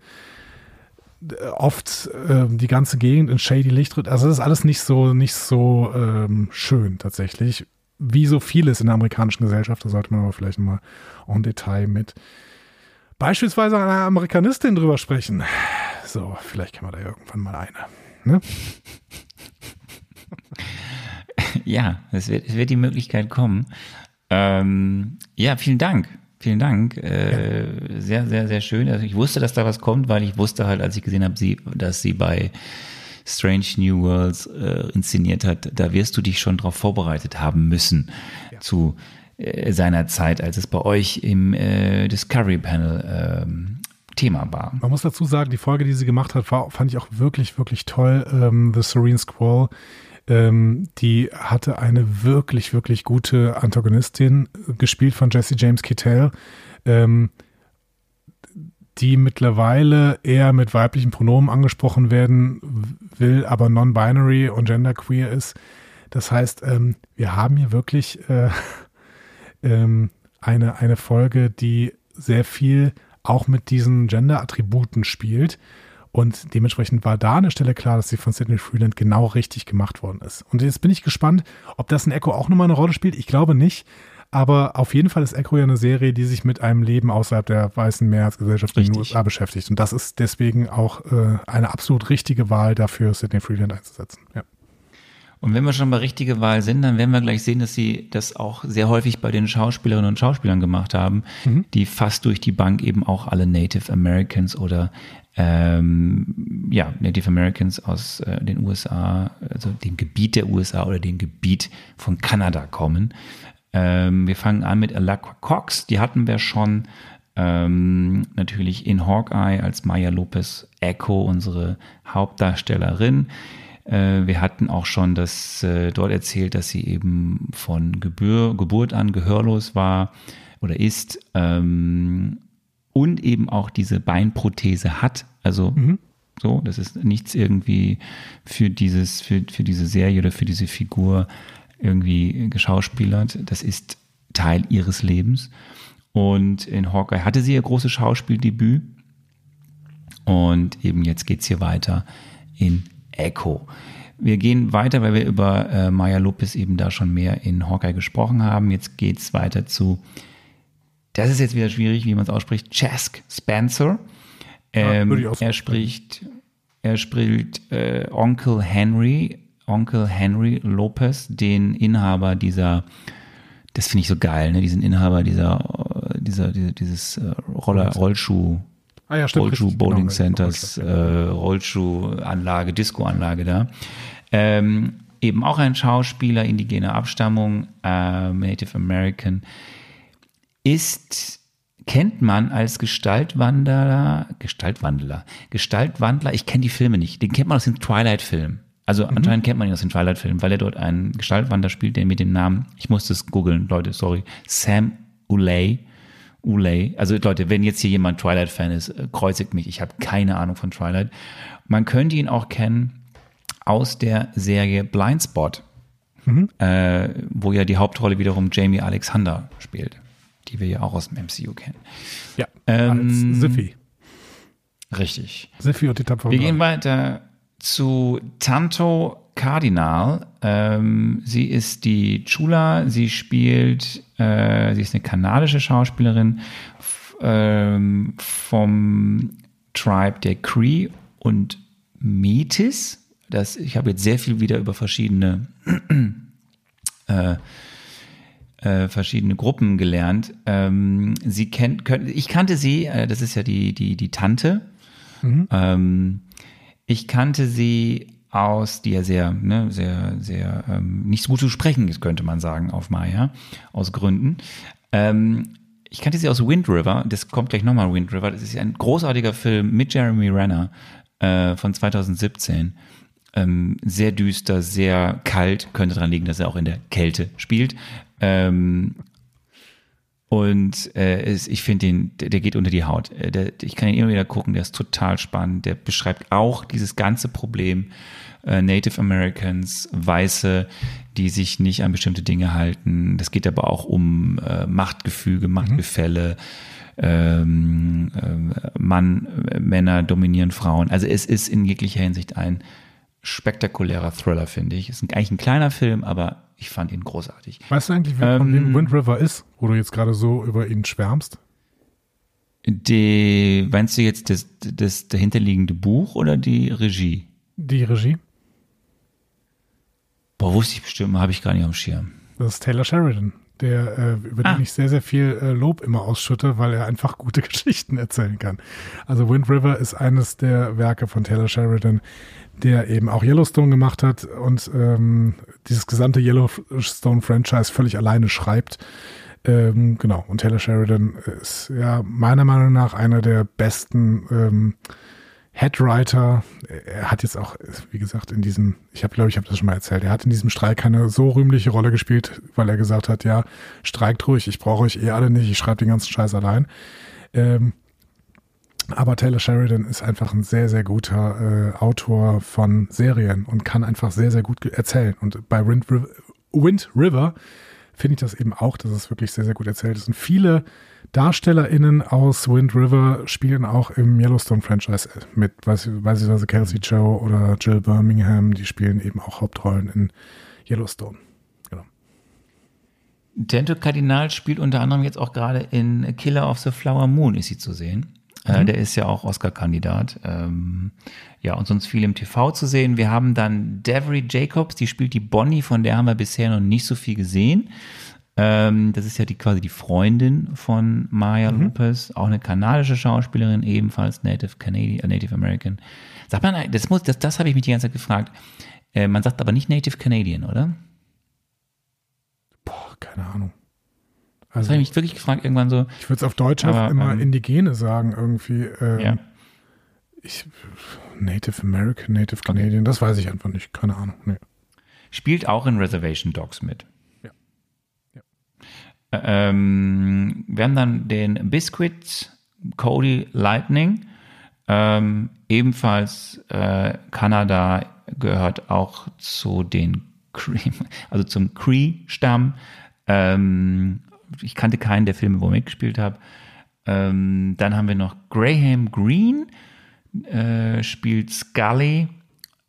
äh, oft äh, die ganze Gegend in shady Licht tritt. Also das ist alles nicht so, nicht so ähm, schön tatsächlich. Wie so vieles in der amerikanischen Gesellschaft, da sollte man aber vielleicht mal en Detail mit beispielsweise einer Amerikanistin drüber sprechen. So, vielleicht kann man da irgendwann mal eine. Ne? ja, es wird, es wird die Möglichkeit kommen. Ähm, ja, vielen Dank. Vielen Dank. Äh, ja. Sehr, sehr, sehr schön. Also ich wusste, dass da was kommt, weil ich wusste halt, als ich gesehen habe, sie, dass sie bei Strange New Worlds äh, inszeniert hat, da wirst du dich schon darauf vorbereitet haben müssen ja. zu seiner Zeit, als es bei euch im äh, Discovery Panel ähm, Thema war. Man muss dazu sagen, die Folge, die sie gemacht hat, war, fand ich auch wirklich, wirklich toll. Ähm, The Serene Squall ähm, die hatte eine wirklich, wirklich gute Antagonistin, gespielt von Jesse James Kittel, ähm, die mittlerweile eher mit weiblichen Pronomen angesprochen werden will, aber non-binary und genderqueer ist. Das heißt, ähm, wir haben hier wirklich äh, ähm, eine, eine Folge, die sehr viel auch mit diesen Gender-Attributen spielt und dementsprechend war da an der Stelle klar, dass sie von Sidney Freeland genau richtig gemacht worden ist. Und jetzt bin ich gespannt, ob das in Echo auch nochmal eine Rolle spielt. Ich glaube nicht. Aber auf jeden Fall ist Echo ja eine Serie, die sich mit einem Leben außerhalb der weißen Mehrheitsgesellschaft in den USA beschäftigt. Und das ist deswegen auch äh, eine absolut richtige Wahl dafür, Sidney Freeland einzusetzen. Ja. Und wenn wir schon bei richtige Wahl sind, dann werden wir gleich sehen, dass sie das auch sehr häufig bei den Schauspielerinnen und Schauspielern gemacht haben, mhm. die fast durch die Bank eben auch alle Native Americans oder ähm, ja, Native Americans aus äh, den USA, also dem Gebiet der USA oder dem Gebiet von Kanada kommen. Ähm, wir fangen an mit Alacra Cox, die hatten wir schon ähm, natürlich in Hawkeye als Maya Lopez Echo, unsere Hauptdarstellerin. Äh, wir hatten auch schon das äh, dort erzählt, dass sie eben von Gebür, Geburt an gehörlos war oder ist. Ähm, und eben auch diese Beinprothese hat. Also mhm. so, das ist nichts irgendwie für dieses, für, für diese Serie oder für diese Figur irgendwie geschauspielert. Das ist Teil ihres Lebens. Und in Hawkeye hatte sie ihr großes Schauspieldebüt. Und eben jetzt geht's hier weiter in Echo. Wir gehen weiter, weil wir über äh, Maya Lopez eben da schon mehr in Hawkeye gesprochen haben. Jetzt geht's weiter zu das ist jetzt wieder schwierig, wie man es ausspricht. Chask Spencer. Ähm, ja, er spricht, er spricht äh, Onkel Henry, Onkel Henry Lopez, den Inhaber dieser, das finde ich so geil, ne, diesen Inhaber dieser, dieser, dieser dieses äh, Roller, Rollschuh, ah, ja, stimmt, Rollschuh Bowling genau, Centers, äh, Rollschuhanlage, Discoanlage da. Ähm, eben auch ein Schauspieler indigener Abstammung, äh, Native American ist, kennt man als Gestaltwanderer, Gestaltwandler, Gestaltwandler, ich kenne die Filme nicht, den kennt man aus den Twilight-Filmen. Also mhm. anscheinend kennt man ihn aus den Twilight-Filmen, weil er dort einen Gestaltwanderer spielt, der mit dem Namen, ich musste es googeln, Leute, sorry, Sam Ulay. Ulay. Also Leute, wenn jetzt hier jemand Twilight-Fan ist, äh, kreuzigt mich. Ich habe keine Ahnung von Twilight. Man könnte ihn auch kennen aus der Serie Blindspot, mhm. äh, wo ja die Hauptrolle wiederum Jamie Alexander spielt die wir ja auch aus dem MCU kennen. Ja, ähm, als Siffy. Richtig. Siffy und die Tapfer. Wir gehen weiter zu Tanto Cardinal. Ähm, sie ist die Chula, sie spielt, äh, sie ist eine kanadische Schauspielerin ähm, vom Tribe der Cree und Metis. Das, ich habe jetzt sehr viel wieder über verschiedene äh, äh, verschiedene Gruppen gelernt. Ähm, sie kennt, könnt, ich kannte sie, äh, das ist ja die, die, die Tante. Mhm. Ähm, ich kannte sie aus, die ja sehr, ne, sehr, sehr ähm, nicht so gut zu sprechen ist, könnte man sagen, auf Maya, aus Gründen. Ähm, ich kannte sie aus Wind River, das kommt gleich nochmal Wind River, das ist ein großartiger Film mit Jeremy Renner äh, von 2017. Ähm, sehr düster, sehr kalt, könnte daran liegen, dass er auch in der Kälte spielt. Ähm, Und äh, es, ich finde den, der, der geht unter die Haut. Äh, Der, ich kann ihn immer wieder gucken, der ist total spannend. Der beschreibt auch dieses ganze Problem Native Americans, Weiße, die sich nicht an bestimmte Dinge halten. Das geht aber auch um äh, Machtgefüge, Machtgefälle. Ähm, äh, Mann, äh, Männer dominieren Frauen. Also es ist in jeglicher Hinsicht ein spektakulärer Thriller, finde ich. Es ist eigentlich ein kleiner Film, aber ich fand ihn großartig. Weißt du eigentlich, wer von Ähm, wem Wind River ist, wo du jetzt gerade so über ihn schwärmst? Die, meinst du jetzt das, das dahinterliegende Buch oder die Regie? Die Regie? Boah, wusste ich bestimmt, habe ich gar nicht am Schirm. Das ist Taylor Sheridan, der, äh, über Ah. den ich sehr, sehr viel äh, Lob immer ausschütte, weil er einfach gute Geschichten erzählen kann. Also Wind River ist eines der Werke von Taylor Sheridan, der eben auch Yellowstone gemacht hat und ähm, dieses gesamte Yellowstone-Franchise völlig alleine schreibt. Ähm, genau, und Taylor Sheridan ist ja meiner Meinung nach einer der besten ähm, Headwriter. Er hat jetzt auch, wie gesagt, in diesem, ich habe glaube ich, habe das schon mal erzählt, er hat in diesem Streik keine so rühmliche Rolle gespielt, weil er gesagt hat, ja, streikt ruhig, ich brauche euch eh alle nicht, ich schreibe den ganzen Scheiß allein. Ähm, aber Taylor Sheridan ist einfach ein sehr, sehr guter äh, Autor von Serien und kann einfach sehr, sehr gut erzählen. Und bei Wind River, Wind River finde ich das eben auch, dass es wirklich sehr, sehr gut erzählt ist. Und viele DarstellerInnen aus Wind River spielen auch im Yellowstone-Franchise mit, beispielsweise beispielsweise Kelsey Joe oder Jill Birmingham, die spielen eben auch Hauptrollen in Yellowstone. Genau. Tento Kardinal spielt unter anderem jetzt auch gerade in Killer of the Flower Moon ist sie zu sehen. Äh, der ist ja auch Oscar-Kandidat. Ähm, ja, und sonst viel im TV zu sehen. Wir haben dann Devery Jacobs, die spielt die Bonnie, von der haben wir bisher noch nicht so viel gesehen. Ähm, das ist ja die quasi die Freundin von Maya Lopez, auch eine kanadische Schauspielerin, ebenfalls Native Canadian, äh, Native American. Sagt man, das muss, das, das habe ich mich die ganze Zeit gefragt. Äh, man sagt aber nicht Native Canadian, oder? Boah, keine Ahnung. Das Also, habe ich mich wirklich gefragt irgendwann so. ich würde es auf Deutsch auch Aber, immer ähm, Indigene sagen, irgendwie. Ähm, Ja. ich, Native American, Native Canadian, das weiß ich einfach nicht. Keine Ahnung. Nee. Spielt auch in Reservation Dogs mit. Ähm, wir haben dann den Biscuit Cody Lightning. Ähm, ebenfalls äh, Kanada gehört auch zu den Cree, also zum Cree-Stamm. Ähm, ich kannte keinen der Filme, wo er mitgespielt hat. Ähm, dann haben wir noch Graham Greene, äh, spielt Scully.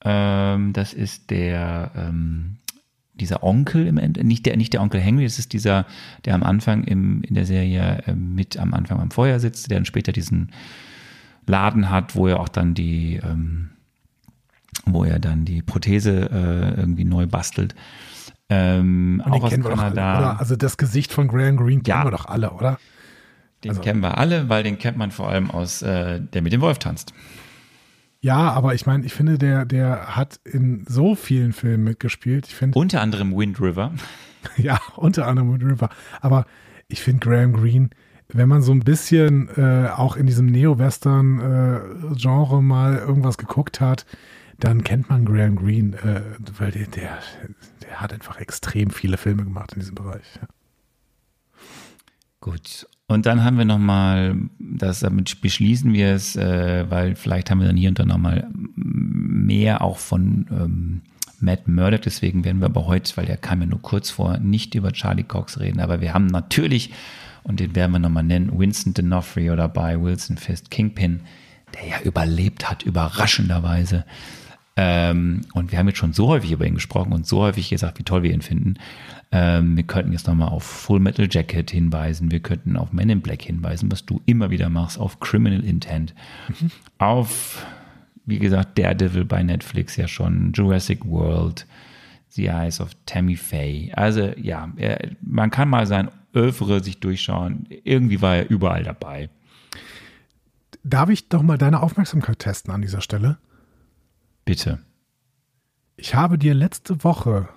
Ähm, das ist der ähm, dieser Onkel im Ende, nicht der, nicht der Onkel Henry, das ist dieser, der am Anfang im, in der Serie äh, mit am Anfang am Feuer sitzt, der dann später diesen Laden hat, wo er auch dann die, ähm, wo er dann die Prothese äh, irgendwie neu bastelt. Ähm, Und auch den aus kennen wir doch alle, Kanada. oder? Also das Gesicht von Graham Greene kennen Ja. wir doch alle, oder? Den Also- kennen wir alle, weil den kennt man vor allem aus äh, Der mit dem Wolf tanzt. Ja, aber ich meine, ich finde, der, der hat in so vielen Filmen mitgespielt. Ich finde, Unter anderem Wind River. ja, unter anderem Wind River. Aber ich finde Graham Greene, wenn man so ein bisschen äh, auch in diesem Neo-Western-Genre mal irgendwas geguckt hat, dann kennt man Graham Greene, äh, weil der, der, der hat einfach extrem viele Filme gemacht in diesem Bereich. Ja. Gut. Und dann haben wir nochmal, das damit beschließen wir es, äh, weil vielleicht haben wir dann hier und da nochmal mehr auch von ähm, Matt Murdock, deswegen werden wir aber heute, weil der kam ja nur kurz vor, nicht über Charlie Cox reden, aber wir haben natürlich, und den werden wir nochmal nennen, Winston D'Onofrio dabei, Wilson Fist, Kingpin, der ja überlebt hat, überraschenderweise. Ähm, und wir haben jetzt schon so häufig über ihn gesprochen und so häufig gesagt, wie toll wir ihn finden. Ähm, wir könnten jetzt nochmal auf Full Metal Jacket hinweisen, wir könnten auf Men in Black hinweisen, was du immer wieder machst, auf Criminal Intent, auf, wie gesagt, Daredevil bei Netflix ja schon, Jurassic World, The Eyes of Tammy Faye. Also ja, er, man kann mal sein Övre sich durchschauen. Irgendwie war er überall dabei. Darf ich doch mal deine Aufmerksamkeit testen an dieser Stelle? Bitte. Ich habe dir letzte Woche,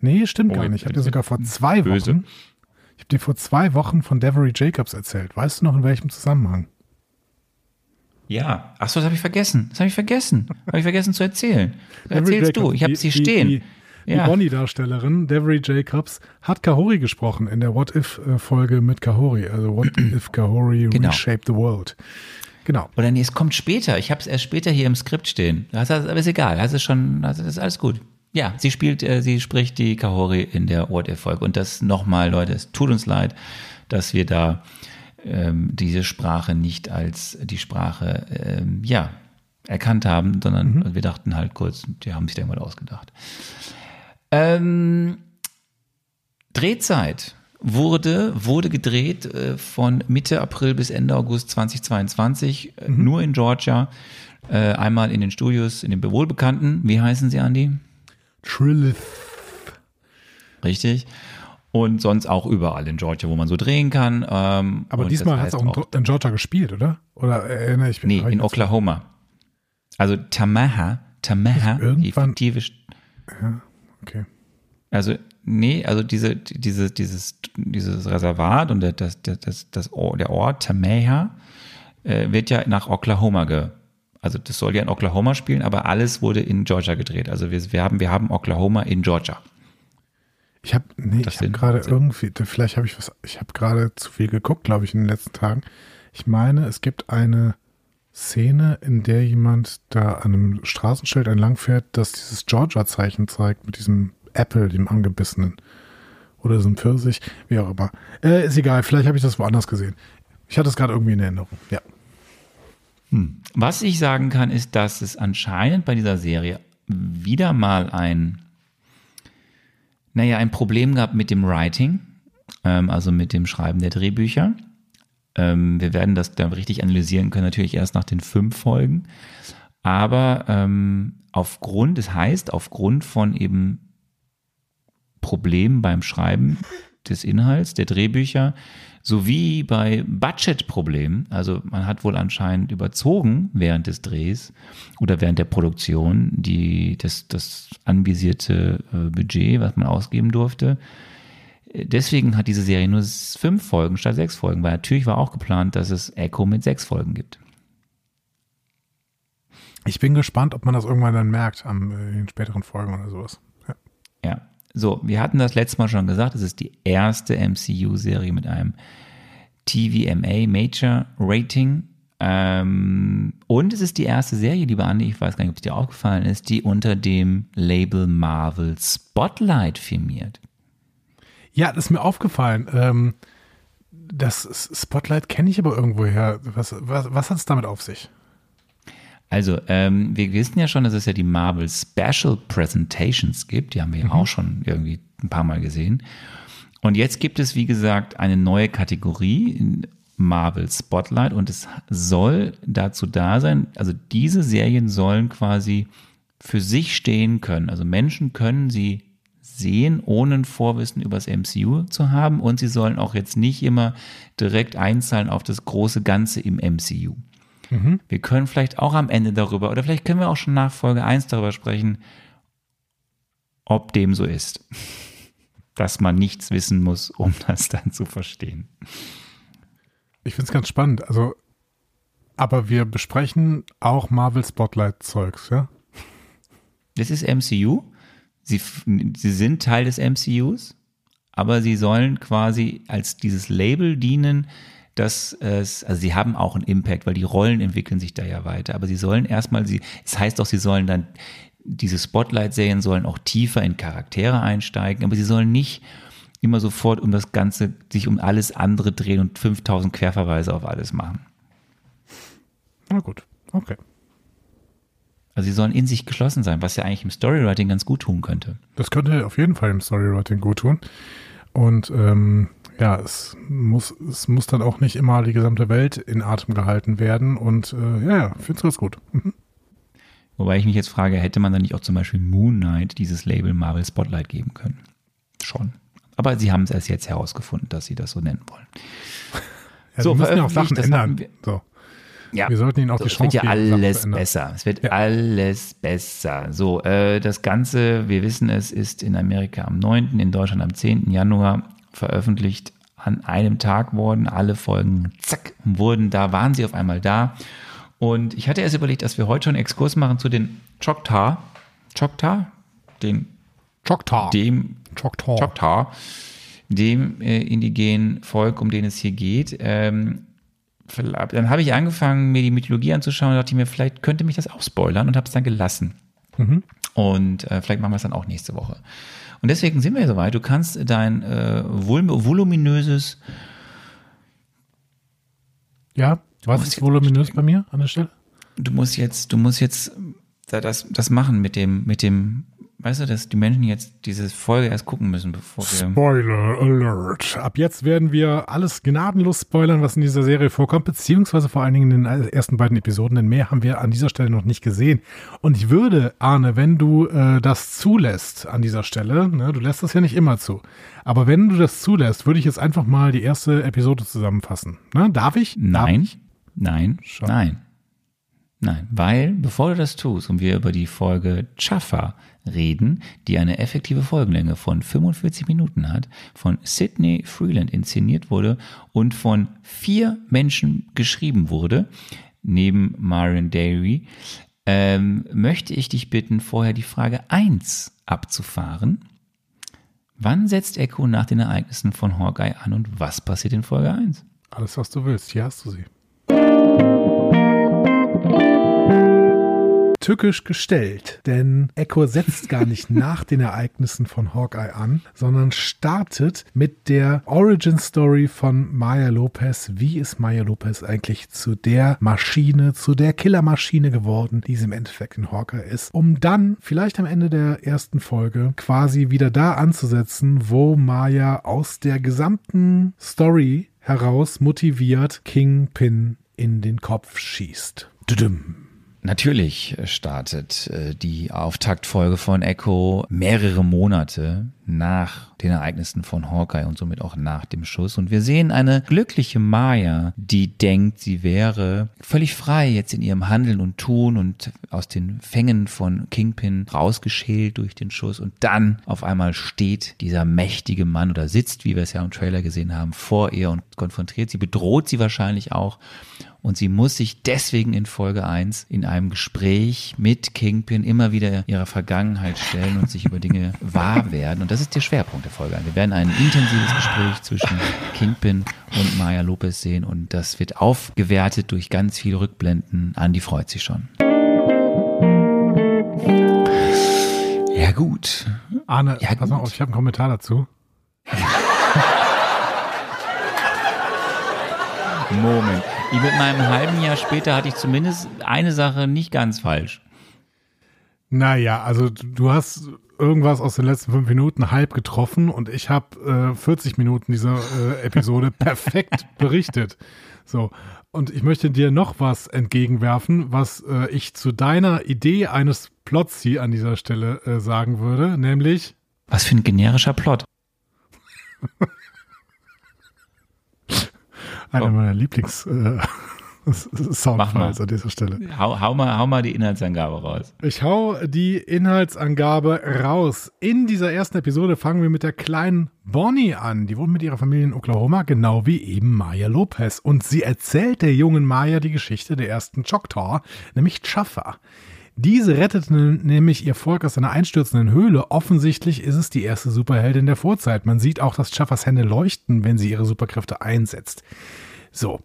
nee, stimmt Oh, gar nicht, ich habe dir sogar vor zwei böse. Wochen, ich habe dir vor zwei Wochen von Devery Jacobs erzählt. Weißt du noch in welchem Zusammenhang? Ja, ach so, das habe ich vergessen. Das habe ich vergessen. Habe ich vergessen zu erzählen. Erzählst du, Jacobs, ich habe die- stehen. Die, Die Ja. Bonnie-Darstellerin, Devery Jacobs, hat Kahori gesprochen in der What-If-Folge mit Kahori. Also What If Kahori Genau. Reshaped the World. Genau. Oder nee, es kommt später. Ich habe es erst später hier im Skript stehen. Das, ist- aber ist egal. Das ist schon, also das ist alles gut. Ja, sie spielt, äh, sie spricht die Kahori in der What If Folge. Und das nochmal, Leute, es tut uns leid, dass wir da ähm, diese Sprache nicht als die Sprache, ähm, ja, erkannt haben, sondern wir dachten halt kurz, die haben sich da irgendwas ausgedacht. Ähm, Drehzeit wurde, wurde gedreht äh, von Mitte April bis Ende August 2022, äh, nur in Georgia. Äh, einmal in den Studios, in den wohlbekannten, wie heißen sie, Andy? Trillith. Richtig. Und sonst auch überall in Georgia, wo man so drehen kann. Ähm, Aber diesmal hat es heißt auch in, Georgia gespielt, oder? Oder erinnere ich mich? Nee, in Oklahoma. Also Tamaha, Tamaha, die fiktive St- Okay. Also, nee, also diese, diese, dieses, dieses Reservat und der, das, das, das, der Ort Tameha äh, wird ja nach Oklahoma ge, also das soll ja in Oklahoma spielen, aber alles wurde in Georgia gedreht. Also wir, wir haben, wir haben Oklahoma in Georgia. Ich habe nee, Das ich habe gerade irgendwie, vielleicht habe ich was, ich habe gerade zu viel geguckt, glaube ich, in den letzten Tagen. Ich meine, es gibt eine Szene, in der jemand da an einem Straßenschild entlangfährt, das dieses Georgia-Zeichen zeigt mit diesem Apple, dem angebissenen. Oder so ein Pfirsich, wie auch immer. Äh, ist egal, vielleicht habe ich das woanders gesehen. Ich hatte es gerade irgendwie in Erinnerung. Ja. Was ich sagen kann, ist, dass es anscheinend bei dieser Serie wieder mal ein, naja, ein Problem gab mit dem Writing, ähm, also mit dem Schreiben der Drehbücher. Ähm, wir werden das dann richtig analysieren können, natürlich erst nach den fünf Folgen. Aber ähm, aufgrund, das heißt, aufgrund von eben Problemen beim Schreiben des Inhalts, der Drehbücher, sowie bei Budgetproblemen, also man hat wohl anscheinend überzogen während des Drehs oder während der Produktion die, das, das anvisierte äh, Budget, was man ausgeben durfte. Deswegen hat diese Serie nur fünf Folgen statt sechs Folgen, weil natürlich war auch geplant, dass es Echo mit sechs Folgen gibt. Ich bin gespannt, ob man das irgendwann dann merkt am, äh, in den späteren Folgen oder sowas. Ja. Ja, so, wir hatten das letzte Mal schon gesagt, es ist die erste MCU-Serie mit einem TVMA Major Rating. Ähm, und es ist die erste Serie, lieber Andi, ich weiß gar nicht, ob es dir aufgefallen ist, die unter dem Label Marvel Spotlight firmiert. Ja, das ist mir aufgefallen. Ähm, das Spotlight kenne ich aber irgendwoher. Was, was, was hat es damit auf sich? Also, ähm, wir wissen ja schon, dass es ja die Marvel Special Presentations gibt. Die haben wir ja auch schon irgendwie ein paar Mal gesehen. Und jetzt gibt es, wie gesagt, eine neue Kategorie in Marvel Spotlight und es soll dazu da sein, also diese Serien sollen quasi für sich stehen können. Also Menschen können sie sehen, ohne ein Vorwissen über das MCU zu haben und sie sollen auch jetzt nicht immer direkt einzahlen auf das große Ganze im MCU. Wir können vielleicht auch am Ende darüber, oder vielleicht können wir auch schon nach Folge 1 darüber sprechen, ob dem so ist. Dass man nichts wissen muss, um das dann zu verstehen. Ich finde es ganz spannend. Also, aber wir besprechen auch Marvel Spotlight Zeugs, ja? Das ist MCU. Sie, sie sind Teil des MCUs, aber sie sollen quasi als dieses Label dienen, dass es, also sie haben auch einen Impact, weil die Rollen entwickeln sich da ja weiter, aber sie sollen erstmal, sie, es heißt doch, sie sollen dann, diese Spotlight-Serien sollen auch tiefer in Charaktere einsteigen, aber sie sollen nicht immer sofort um das Ganze, sich um alles andere drehen und 5000 Querverweise auf alles machen. Na gut, okay. Also sie sollen in sich geschlossen sein, was ja eigentlich im Storywriting ganz gut tun könnte. Das könnte auf jeden Fall im Storywriting gut tun. Und ähm, ja, es muss, es muss dann auch nicht immer die gesamte Welt in Atem gehalten werden. Und äh, ja, ja, finde es ganz gut. Mhm. Wobei ich mich jetzt frage, hätte man dann nicht auch zum Beispiel Moon Knight dieses Label Marvel Spotlight geben können? Schon. Aber sie haben es erst jetzt herausgefunden, dass sie das so nennen wollen. Ja, So, wir müssen ja auch Sachen ändern. wir- So. Ja. Wir sollten ihnen auch So, die es Chance wird ja geben, alles besser. Es wird Ja. alles besser. So, äh, das Ganze, wir wissen es, ist in Amerika am 9., in Deutschland am 10. Januar veröffentlicht. An einem Tag wurden alle Folgen, zack, wurden da, waren sie auf einmal da. Und ich hatte erst überlegt, dass wir heute schon einen Exkurs machen zu den Choctaw. Choctaw? Den Choctaw. dem Choctaw. Choctaw, dem äh, indigenen Volk, um den es hier geht. Ähm, dann habe ich angefangen, mir die Mythologie anzuschauen und dachte mir, vielleicht könnte mich das auch spoilern und habe es dann gelassen. Und äh, vielleicht machen wir es dann auch nächste Woche. Und deswegen sind wir ja soweit. Du kannst dein äh, vol voluminöses, Ja, was ist voluminös bei mir an der Stelle? du musst jetzt, du musst jetzt da- das, das machen mit dem, mit dem, weißt du, dass die Menschen jetzt diese Folge erst gucken müssen, bevor wir. Spoiler Alert. Ab jetzt werden wir alles gnadenlos spoilern, was in dieser Serie vorkommt, beziehungsweise vor allen Dingen in den ersten beiden Episoden, denn mehr haben wir an dieser Stelle noch nicht gesehen. Und ich würde, Arne, wenn du äh, das zulässt an dieser Stelle, ne, du lässt das ja nicht immer zu, aber wenn du das zulässt, würde ich jetzt einfach mal die erste Episode zusammenfassen. Ne? Darf ich? Darf Nein, ich? nein, Schon. nein. Nein, weil bevor du das tust und wir über die Folge Chaffa reden, die eine effektive Folgenlänge von 45 Minuten hat, von Sidney Freeland inszeniert wurde und von vier Menschen geschrieben wurde, neben Marion Dairy, ähm, möchte ich dich bitten, vorher die Frage 1 abzufahren. Wann setzt Echo nach den Ereignissen von Hawkeye an und was passiert in Folge 1? Alles, was du willst. Hier hast du sie. Tückisch gestellt, denn Echo setzt gar nicht nach den Ereignissen von Hawkeye an, sondern startet mit der Origin Story von Maya Lopez. Wie ist Maya Lopez eigentlich zu der Maschine, zu der Killermaschine geworden, die sie im Endeffekt in Hawkeye ist, um dann vielleicht am Ende der ersten Folge quasi wieder da anzusetzen, wo Maya aus der gesamten Story heraus motiviert Kingpin in den Kopf schießt. Düdüm. Natürlich startet äh, die Auftaktfolge von Echo mehrere Monate nach den Ereignissen von Hawkeye und somit auch nach dem Schuss. Und wir sehen eine glückliche Maya, die denkt, sie wäre völlig frei jetzt in ihrem Handeln und Tun und aus den Fängen von Kingpin rausgeschält durch den Schuss. Und dann auf einmal steht dieser mächtige Mann oder sitzt, wie wir es ja im Trailer gesehen haben, vor ihr und konfrontiert sie, bedroht sie wahrscheinlich auch. Und sie muss sich deswegen in Folge 1 in einem Gespräch mit Kingpin immer wieder ihrer Vergangenheit stellen und sich über Dinge wahr werden. Und das ist der Schwerpunkt der Folge. Wir werden ein intensives Gespräch zwischen Kingpin und Maya Lopez sehen und das wird aufgewertet durch ganz viele Rückblenden. Andi freut sich schon. Ja gut. Arne, Ja, pass mal auf, ich habe einen Kommentar dazu. Moment. Ich mit meinem halben Jahr später hatte ich zumindest eine Sache nicht ganz falsch. Naja, also du hast irgendwas aus den letzten fünf Minuten halb getroffen und ich habe äh, 40 Minuten dieser äh, Episode perfekt berichtet. So. Und ich möchte dir noch was entgegenwerfen, was äh, ich zu deiner Idee eines Plots hier an dieser Stelle äh, sagen würde, nämlich Was für ein generischer Plot. einer Oh. meiner Lieblings äh. Soundfiles an dieser Stelle. Hau, hau, mal, hau mal die Inhaltsangabe raus. Ich hau die Inhaltsangabe raus. In dieser ersten Episode fangen wir mit der kleinen Bonnie an. Die wohnt mit ihrer Familie in Oklahoma, genau wie eben Maya Lopez. Und sie erzählt der jungen Maya die Geschichte der ersten Choctaw, nämlich Chaffa. Diese rettet n- nämlich ihr Volk aus einer einstürzenden Höhle. Offensichtlich ist es die erste Superheldin der Vorzeit. Man sieht auch, dass Chaffas Hände leuchten, wenn sie ihre Superkräfte einsetzt. So.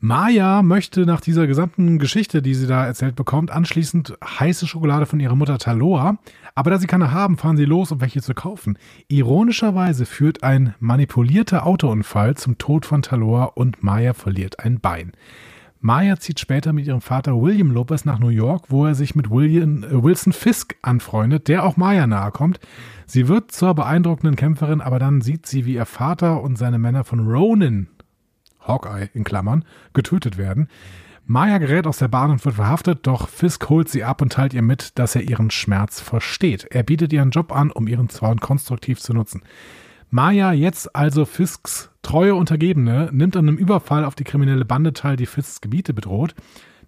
Maya möchte nach dieser gesamten Geschichte, die sie da erzählt bekommt, anschließend heiße Schokolade von ihrer Mutter Taloa. Aber da sie keine haben, fahren sie los, um welche zu kaufen. Ironischerweise führt ein manipulierter Autounfall zum Tod von Taloa und Maya verliert ein Bein. Maya zieht später mit ihrem Vater William Lopez nach New York, wo er sich mit William, äh, Wilson Fisk anfreundet, der auch Maya nahe kommt. Sie wird zur beeindruckenden Kämpferin, aber dann sieht sie, wie ihr Vater und seine Männer von Ronin, Hawkeye in Klammern, getötet werden. Maya gerät aus der Bahn und wird verhaftet, doch Fisk holt sie ab und teilt ihr mit, dass er ihren Schmerz versteht. Er bietet ihr einen Job an, um ihren Zorn konstruktiv zu nutzen. Maya, jetzt also Fisks treue Untergebene, nimmt an einem Überfall auf die kriminelle Bande teil, die Fisks Gebiete bedroht,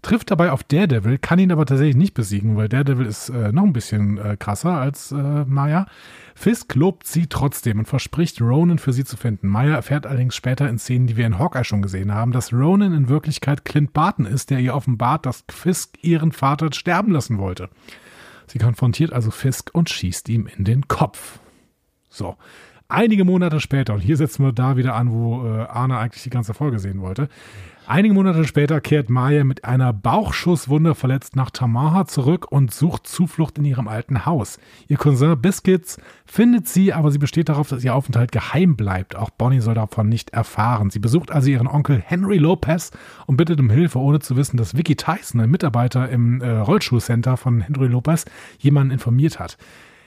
trifft dabei auf Daredevil, kann ihn aber tatsächlich nicht besiegen, weil Daredevil ist äh, noch ein bisschen äh, krasser als äh, Maya. Fisk lobt sie trotzdem und verspricht, Ronan für sie zu finden. Maya erfährt allerdings später in Szenen, die wir in Hawkeye schon gesehen haben, dass Ronan in Wirklichkeit Clint Barton ist, der ihr offenbart, dass Fisk ihren Vater sterben lassen wollte. Sie konfrontiert also Fisk und schießt ihm in den Kopf. So. Einige Monate später, und hier setzen wir da wieder an, wo äh, Arne eigentlich die ganze Folge sehen wollte. Einige Monate später kehrt Maya mit einer Bauchschusswunde verletzt nach Tamaha zurück und sucht Zuflucht in ihrem alten Haus. Ihr Cousin Biscuits findet sie, aber sie besteht darauf, dass ihr Aufenthalt geheim bleibt. Auch Bonnie soll davon nicht erfahren. Sie besucht also ihren Onkel Henry Lopez und bittet um Hilfe, ohne zu wissen, dass Vicky Tyson, ein Mitarbeiter im äh, Rollschuhcenter von Henry Lopez, jemanden informiert hat.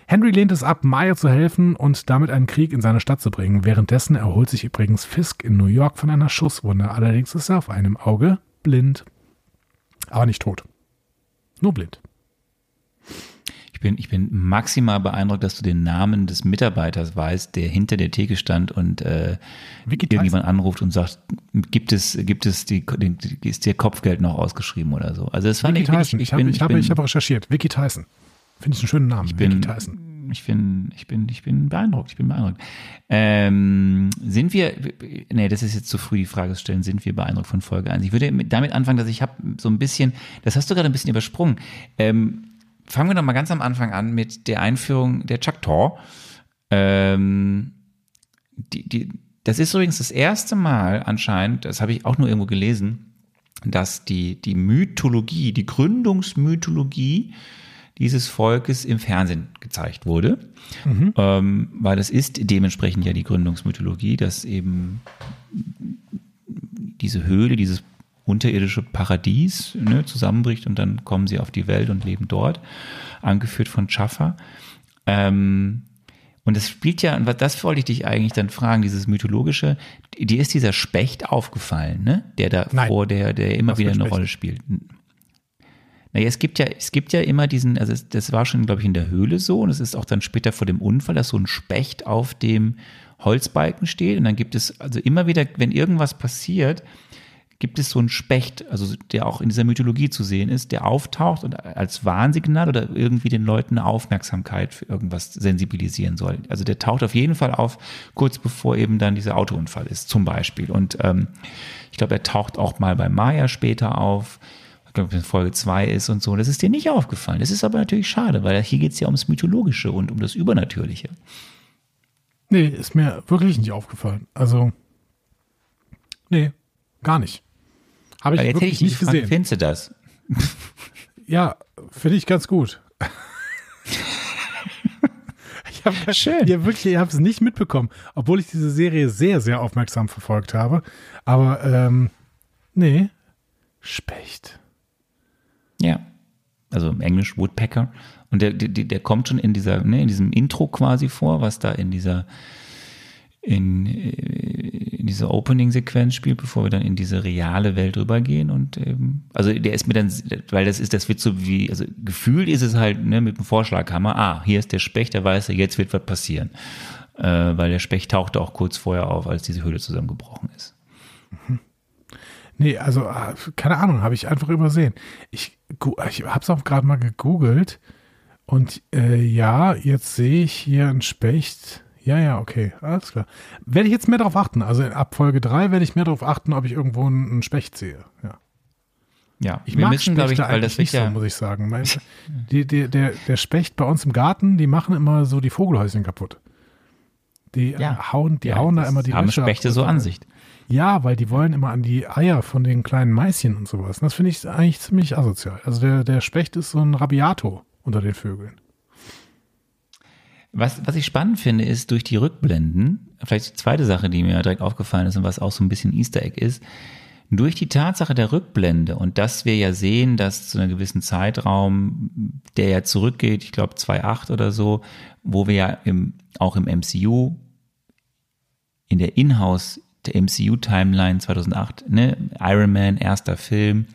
Henry lehnt es ab, Maya zu helfen und damit einen Krieg in seine Stadt zu bringen. Währenddessen erholt sich übrigens Fisk in New York von einer Schusswunde. Allerdings ist er auf einem Auge blind. Aber nicht tot. Nur blind. Ich bin, ich bin maximal beeindruckt, dass du den Namen des Mitarbeiters weißt, der hinter der Theke stand und äh, irgendjemand anruft und sagt, gibt es, gibt es die, ist dir Kopfgeld noch ausgeschrieben oder so. Also das fand Vicky ich, Tyson. ich, Ich, ich, habe, ich habe recherchiert. Vicky Tyson. Finde ich einen schönen Namen. Ich bin, Vicky Tyson. ich bin, ich bin, ich bin beeindruckt. Ich bin beeindruckt. Ähm, sind wir, nee, das ist jetzt zu früh die Frage zu stellen, sind wir beeindruckt von Folge 1? Ich würde mit, damit anfangen, dass ich habe so ein bisschen, das hast du gerade ein bisschen übersprungen. Ähm, fangen wir doch mal ganz am Anfang an mit der Einführung der Chaktor. Ähm, die, die, das ist übrigens das erste Mal anscheinend, das habe ich auch nur irgendwo gelesen, dass die, die Mythologie, die Gründungsmythologie dieses Volkes im Fernsehen gezeigt wurde. Mhm. Ähm, weil das ist dementsprechend ja die Gründungsmythologie, dass eben diese Höhle, dieses unterirdische Paradies ne, zusammenbricht und dann kommen sie auf die Welt und leben dort, angeführt von Chaffa. Ähm, und es spielt ja, und das wollte ich dich eigentlich dann fragen, dieses mythologische, dir ist dieser Specht aufgefallen, ne? Der da Nein. vor, der, der immer wieder eine? Rolle spielt. Naja, es gibt ja, es gibt ja immer diesen, also das war schon, glaube ich, in der Höhle so und es ist auch dann später vor dem Unfall, dass so ein Specht auf dem Holzbalken steht und dann gibt es also immer wieder, wenn irgendwas passiert, gibt es so einen Specht, also der auch in dieser Mythologie zu sehen ist, der auftaucht und als Warnsignal oder irgendwie den Leuten eine Aufmerksamkeit für irgendwas sensibilisieren soll. Also der taucht auf jeden Fall auf, kurz bevor eben dann dieser Autounfall ist, zum Beispiel. Und ähm, ich glaube, er taucht auch mal bei Maya später auf. Ich glaube, wenn Folge 2 ist und so. Das ist dir nicht aufgefallen. Das ist aber natürlich schade, weil hier geht es ja ums Mythologische und um das Übernatürliche. Nee, ist mir wirklich nicht aufgefallen. Also, nee, gar nicht. Habe ich jetzt hätte wirklich ich dich nicht gefragt, gesehen. findest du das? Ja, finde ich ganz gut. ich habe Schön. Ja, wirklich, ich habe es nicht mitbekommen, obwohl ich diese Serie sehr, sehr aufmerksam verfolgt habe. Aber ähm, nee, Specht. Ja. Also im Englisch Woodpecker. Und der, der, der kommt schon in dieser, ne, in diesem Intro quasi vor, was da in dieser, in, äh, in dieser Opening-Sequenz spielt, bevor wir dann in diese reale Welt rübergehen. Und ähm, also der ist mir dann, weil das ist, das wird so wie, also gefühlt ist es halt ne, mit dem Vorschlaghammer, ah, hier ist der Specht, der weiß, jetzt wird was passieren. Äh, weil der Specht tauchte auch kurz vorher auf, als diese Höhle zusammengebrochen ist. Nee, also äh, keine Ahnung, habe ich einfach übersehen. Ich, ich habe es auch gerade mal gegoogelt und äh, ja, jetzt sehe ich hier einen Specht. Ja, ja, okay, alles klar. Werde ich jetzt mehr darauf achten. Also ab Folge 3 werde ich mehr darauf achten, ob ich irgendwo einen, Specht sehe. Ja. Ja, Ich mag Spechte glaub weil eigentlich das nicht ja, so, muss ich sagen. Mein, die, die, der, der Specht bei uns im Garten, die machen immer so die Vogelhäuschen kaputt. Die Ja. äh, hauen, die ja, hauen da immer die haben ab Spechte und so an sich. Ja, weil die wollen immer an die Eier von den kleinen Mäuschen und sowas. Und das finde ich eigentlich ziemlich asozial. Also der, der Specht ist so ein Rabiato unter den Vögeln. Was, was ich spannend finde, ist durch die Rückblenden, vielleicht die zweite Sache, die mir direkt aufgefallen ist und was auch so ein bisschen Easter Egg ist, durch die Tatsache der Rückblende und dass wir ja sehen, dass zu einem gewissen Zeitraum, der ja zurückgeht, ich glaube 2.8 oder so, wo wir ja im, auch im MCU, in der Inhouse der MCU-Timeline 2008, ne, Iron Man, erster Film,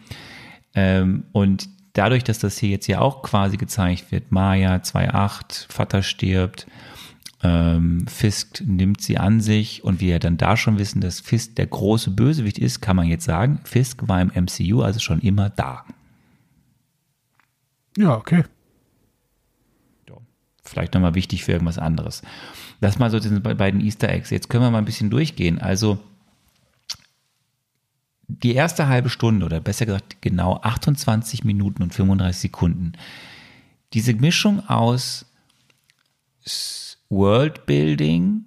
ähm, und dadurch, dass das hier jetzt ja auch quasi gezeigt wird, Maya 2.8, Vater stirbt, ähm, Fisk nimmt sie an sich und wir ja dann da schon wissen, dass Fisk der große Bösewicht ist, kann man jetzt sagen, Fisk war im MCU also schon immer da. Ja, okay. Vielleicht nochmal wichtig für irgendwas anderes. Das mal so diese be- beiden Easter Eggs. Jetzt können wir mal ein bisschen durchgehen. Also die erste halbe Stunde oder besser gesagt genau 28 Minuten und 35 Sekunden diese Mischung aus Worldbuilding,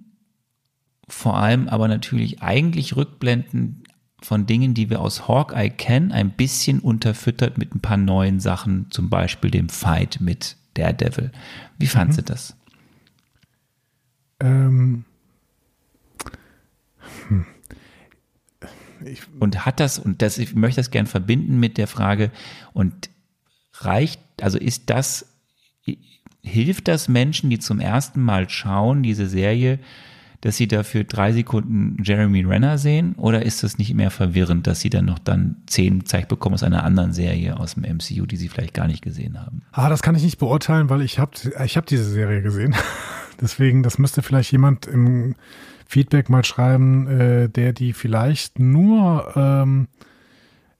vor allem aber natürlich eigentlich Rückblenden von Dingen, die wir aus Hawkeye kennen, ein bisschen unterfüttert mit ein paar neuen Sachen, zum Beispiel dem Fight mit Daredevil. Wie fandst mhm. du das? Ähm, hm. und hat das, und das, ich möchte das gern verbinden mit der Frage, und reicht, also ist das, hilft das Menschen, die zum ersten Mal schauen, diese Serie, dass sie dafür drei Sekunden Jeremy Renner sehen? Oder ist das nicht mehr verwirrend, dass sie dann noch dann zehn gezeigt bekommen aus einer anderen Serie aus dem MCU, die sie vielleicht gar nicht gesehen haben? Ah, das kann ich nicht beurteilen, weil ich habe ich hab diese Serie gesehen. Deswegen, das müsste vielleicht jemand im Feedback mal schreiben, äh, der die vielleicht nur ähm,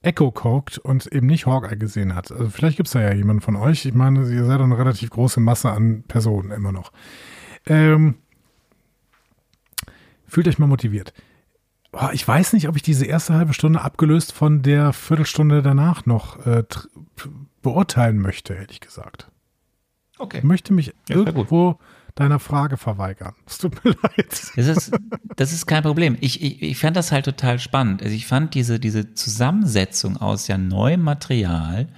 Echo guckt und eben nicht Hawkeye gesehen hat. Also vielleicht gibt es da ja jemanden von euch. Ich meine, ihr seid eine relativ große Masse an Personen immer noch. Ähm, fühlt euch mal motiviert. Oh, ich weiß nicht, ob ich diese erste halbe Stunde abgelöst von der Viertelstunde danach noch äh, beurteilen möchte, ehrlich gesagt. Okay. Ich möchte mich ja, irgendwo deiner Frage verweigern. Es tut mir leid. Das ist, das ist kein Problem. Ich, ich, ich fand das halt total spannend. Also ich fand diese, diese Zusammensetzung aus ja neuem Material,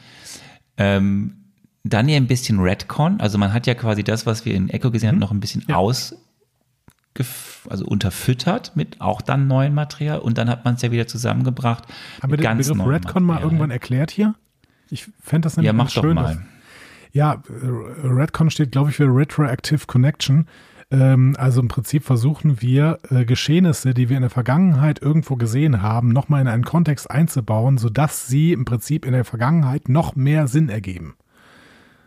ähm, dann ja ein bisschen Redcon. Also man hat ja quasi das, was wir in Echo gesehen haben, mhm. noch ein bisschen ja. aus, also unterfüttert mit auch dann neuem Material und dann hat man es ja wieder zusammengebracht. Haben wir den Begriff Redcon mal irgendwann erklärt hier? Ich fände das nämlich ja, mach schön. Doch mal. Ja, Redcon steht, glaube ich, für Retroactive Connection. Ähm, also im Prinzip versuchen wir, äh, Geschehnisse, die wir in der Vergangenheit irgendwo gesehen haben, nochmal in einen Kontext einzubauen, sodass sie im Prinzip in der Vergangenheit noch mehr Sinn ergeben.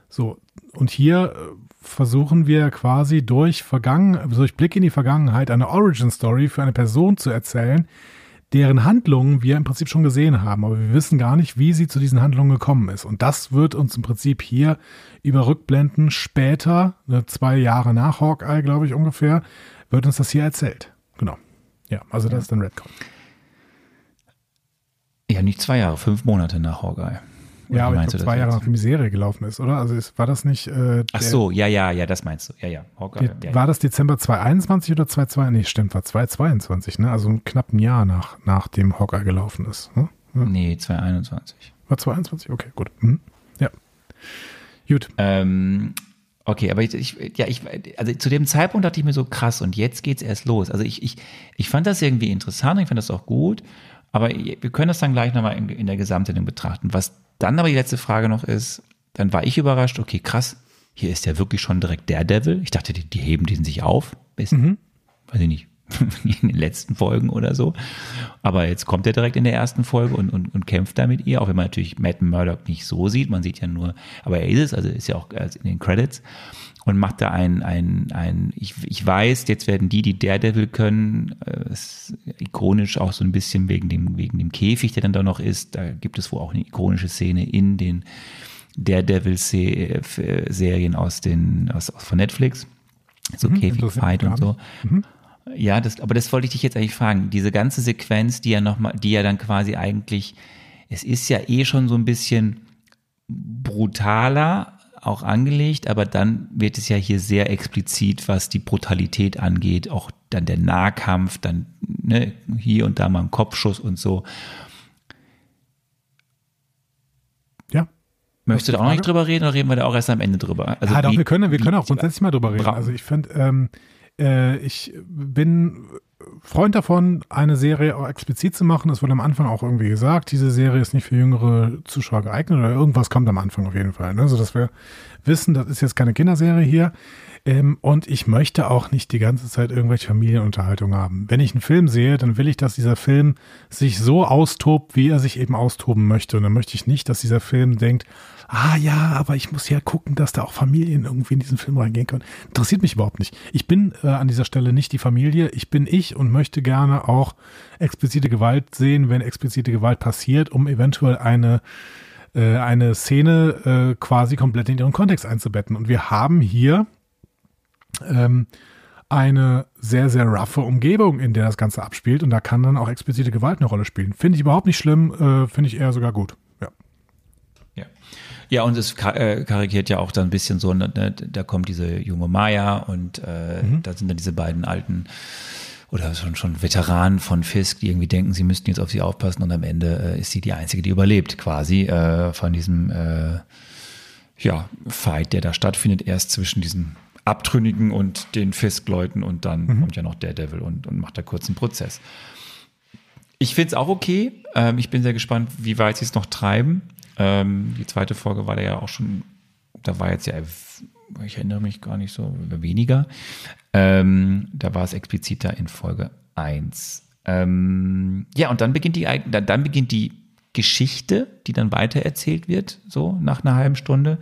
So, und hier äh, versuchen wir quasi durch, Vergangen durch Blick in die Vergangenheit eine Origin Story für eine Person zu erzählen, deren Handlungen wir im Prinzip schon gesehen haben, aber wir wissen gar nicht, wie sie zu diesen Handlungen gekommen ist. Und das wird uns im Prinzip hier über Rückblenden später, ne, zwei Jahre nach Hawkeye, glaube ich ungefähr, wird uns das hier erzählt. Genau. Ja, also das ist dann Redcon. Ja, nicht zwei Jahre, fünf Monate nach Hawkeye. Ja, aber ich glaube, zwei Jahre nachdem die Serie gelaufen ist, oder? Also ist, war das nicht. Äh, Ach so, ja, ja, ja, das meinst du. Ja, ja. Hawkeye, die, ja war das Dezember 2021 oder 2022? Nee, stimmt, war 2022, ne? Also knapp ein Jahr nach, nachdem Hawkeye gelaufen ist. Ne? Ja. Nee, 2021. War 2021? Okay, gut. Mhm. Ja. Gut. Ähm, Okay, aber ich, ich, ja, ich, also zu dem Zeitpunkt dachte ich mir so krass und jetzt geht's erst los. Also ich, ich, ich fand das irgendwie interessant, ich fand das auch gut, aber wir können das dann gleich nochmal in, in der Gesamtheit betrachten. Was dann aber die letzte Frage noch ist, dann war ich überrascht, okay, krass, hier ist ja wirklich schon direkt der Devil. Ich dachte, die, die heben diesen sich auf. Bis, mhm. Weiß ich nicht, in den letzten Folgen oder so. Aber jetzt kommt er direkt in der ersten Folge und, und, und kämpft da mit ihr, auch wenn man natürlich Matt Murdock nicht so sieht. Man sieht ja nur, aber er ist es, also ist ja auch in den Credits und macht da ein, ein, ein ich, ich weiß, jetzt werden die, die Daredevil können, äh, ikonisch auch so ein bisschen wegen dem, wegen dem Käfig, der dann da noch ist, da gibt es wohl auch eine ikonische Szene in den Daredevil-Serien aus den, aus, aus von Netflix. So mhm, Käfigfight und so. Mhm. Ja, das, aber das wollte ich dich jetzt eigentlich fragen. Diese ganze Sequenz, die ja nochmal, die ja dann quasi eigentlich, es ist ja eh schon so ein bisschen brutaler, auch angelegt, aber dann wird es ja hier sehr explizit, was die Brutalität angeht, auch dann der Nahkampf, dann ne, hier und da mal ein Kopfschuss und so. Ja. Möchtest du da auch nicht drüber reden oder reden wir da auch erst am Ende drüber? Also ja, doch, wir können, wir können auch grundsätzlich mal drüber reden. Also ich finde, ähm, äh, ich bin Freund davon, eine Serie auch explizit zu machen. Es wurde am Anfang auch irgendwie gesagt, diese Serie ist nicht für jüngere Zuschauer geeignet oder irgendwas kommt am Anfang auf jeden Fall. Ne? So dass wir wissen, das ist jetzt keine Kinderserie hier. Ähm, und ich möchte auch nicht die ganze Zeit irgendwelche Familienunterhaltung haben. Wenn ich einen Film sehe, dann will ich, dass dieser Film sich so austobt, wie er sich eben austoben möchte. Und dann möchte ich nicht, dass dieser Film denkt, ah ja, aber ich muss ja gucken, dass da auch Familien irgendwie in diesen Film reingehen können. Interessiert mich überhaupt nicht. Ich bin äh, an dieser Stelle nicht die Familie, ich bin ich und möchte gerne auch explizite Gewalt sehen, wenn explizite Gewalt passiert, um eventuell eine äh, eine Szene äh, quasi komplett in ihren Kontext einzubetten. Und wir haben hier ähm, eine sehr, sehr roughe Umgebung, in der das Ganze abspielt. Und da kann dann auch explizite Gewalt eine Rolle spielen. Finde ich überhaupt nicht schlimm, äh, finde ich eher sogar gut. Ja. Und es äh, karikiert ja auch dann ein bisschen so, ne, da kommt diese junge Maya und äh, mhm. da sind dann diese beiden alten oder schon, schon Veteranen von Fisk, die irgendwie denken, sie müssten jetzt auf sie aufpassen und am Ende äh, ist sie die Einzige, die überlebt quasi äh, von diesem äh, ja, Fight, der da stattfindet, erst zwischen diesen Abtrünnigen und den Fisk-Leuten und dann mhm. kommt ja noch Daredevil und, und macht da kurz einen Prozess. Ich finde es auch okay. Ähm, ich bin sehr gespannt, wie weit sie es noch treiben. Ähm, die zweite Folge war da ja auch schon, da war jetzt ja, ich erinnere mich gar nicht so, weniger. Ähm, da war es expliziter in Folge 1. Ähm, ja, und dann beginnt die, dann, beginnt die Geschichte, die dann weitererzählt wird, so nach einer halben Stunde.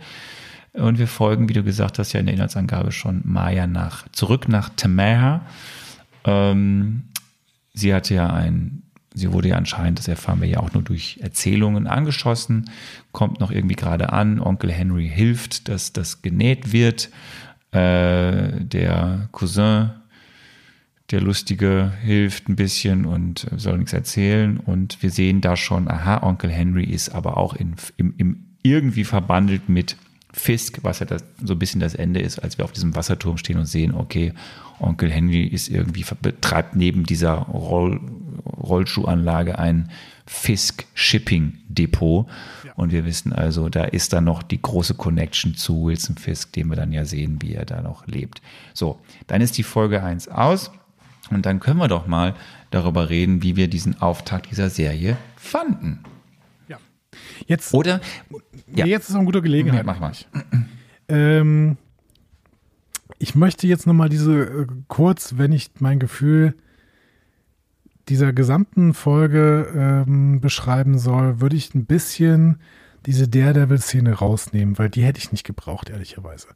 Und wir folgen, wie du gesagt hast, ja in der Inhaltsangabe schon Maya nach, zurück nach Tamaha. Ähm, sie hatte ja ein, sie wurde ja anscheinend, das erfahren wir ja auch nur durch Erzählungen angeschossen, kommt noch irgendwie gerade an. Onkel Henry hilft, dass das genäht wird. Äh, der Cousin, der Lustige, hilft ein bisschen und soll nichts erzählen. Und wir sehen da schon, aha, Onkel Henry ist aber auch in, im, im irgendwie verbandelt mit Fisk, was ja das, so ein bisschen das Ende ist, als wir auf diesem Wasserturm stehen und sehen, okay, Onkel Henry ist irgendwie, betreibt neben dieser Roll, Rollschuhanlage ein Fisk Shipping Depot. Ja. Und wir wissen also, da ist dann noch die große Connection zu Wilson Fisk, den wir dann ja sehen, wie er da noch lebt. So, dann ist die Folge 1 aus. Und dann können wir doch mal darüber reden, wie wir diesen Auftakt dieser Serie fanden. Jetzt, Oder? Ja. Jetzt ist eine gute Gelegenheit. Mach mal. Ähm, ich möchte jetzt nochmal diese äh, kurz, wenn ich mein Gefühl dieser gesamten Folge ähm, beschreiben soll, würde ich ein bisschen diese Daredevil-Szene rausnehmen, weil die hätte ich nicht gebraucht, ehrlicherweise.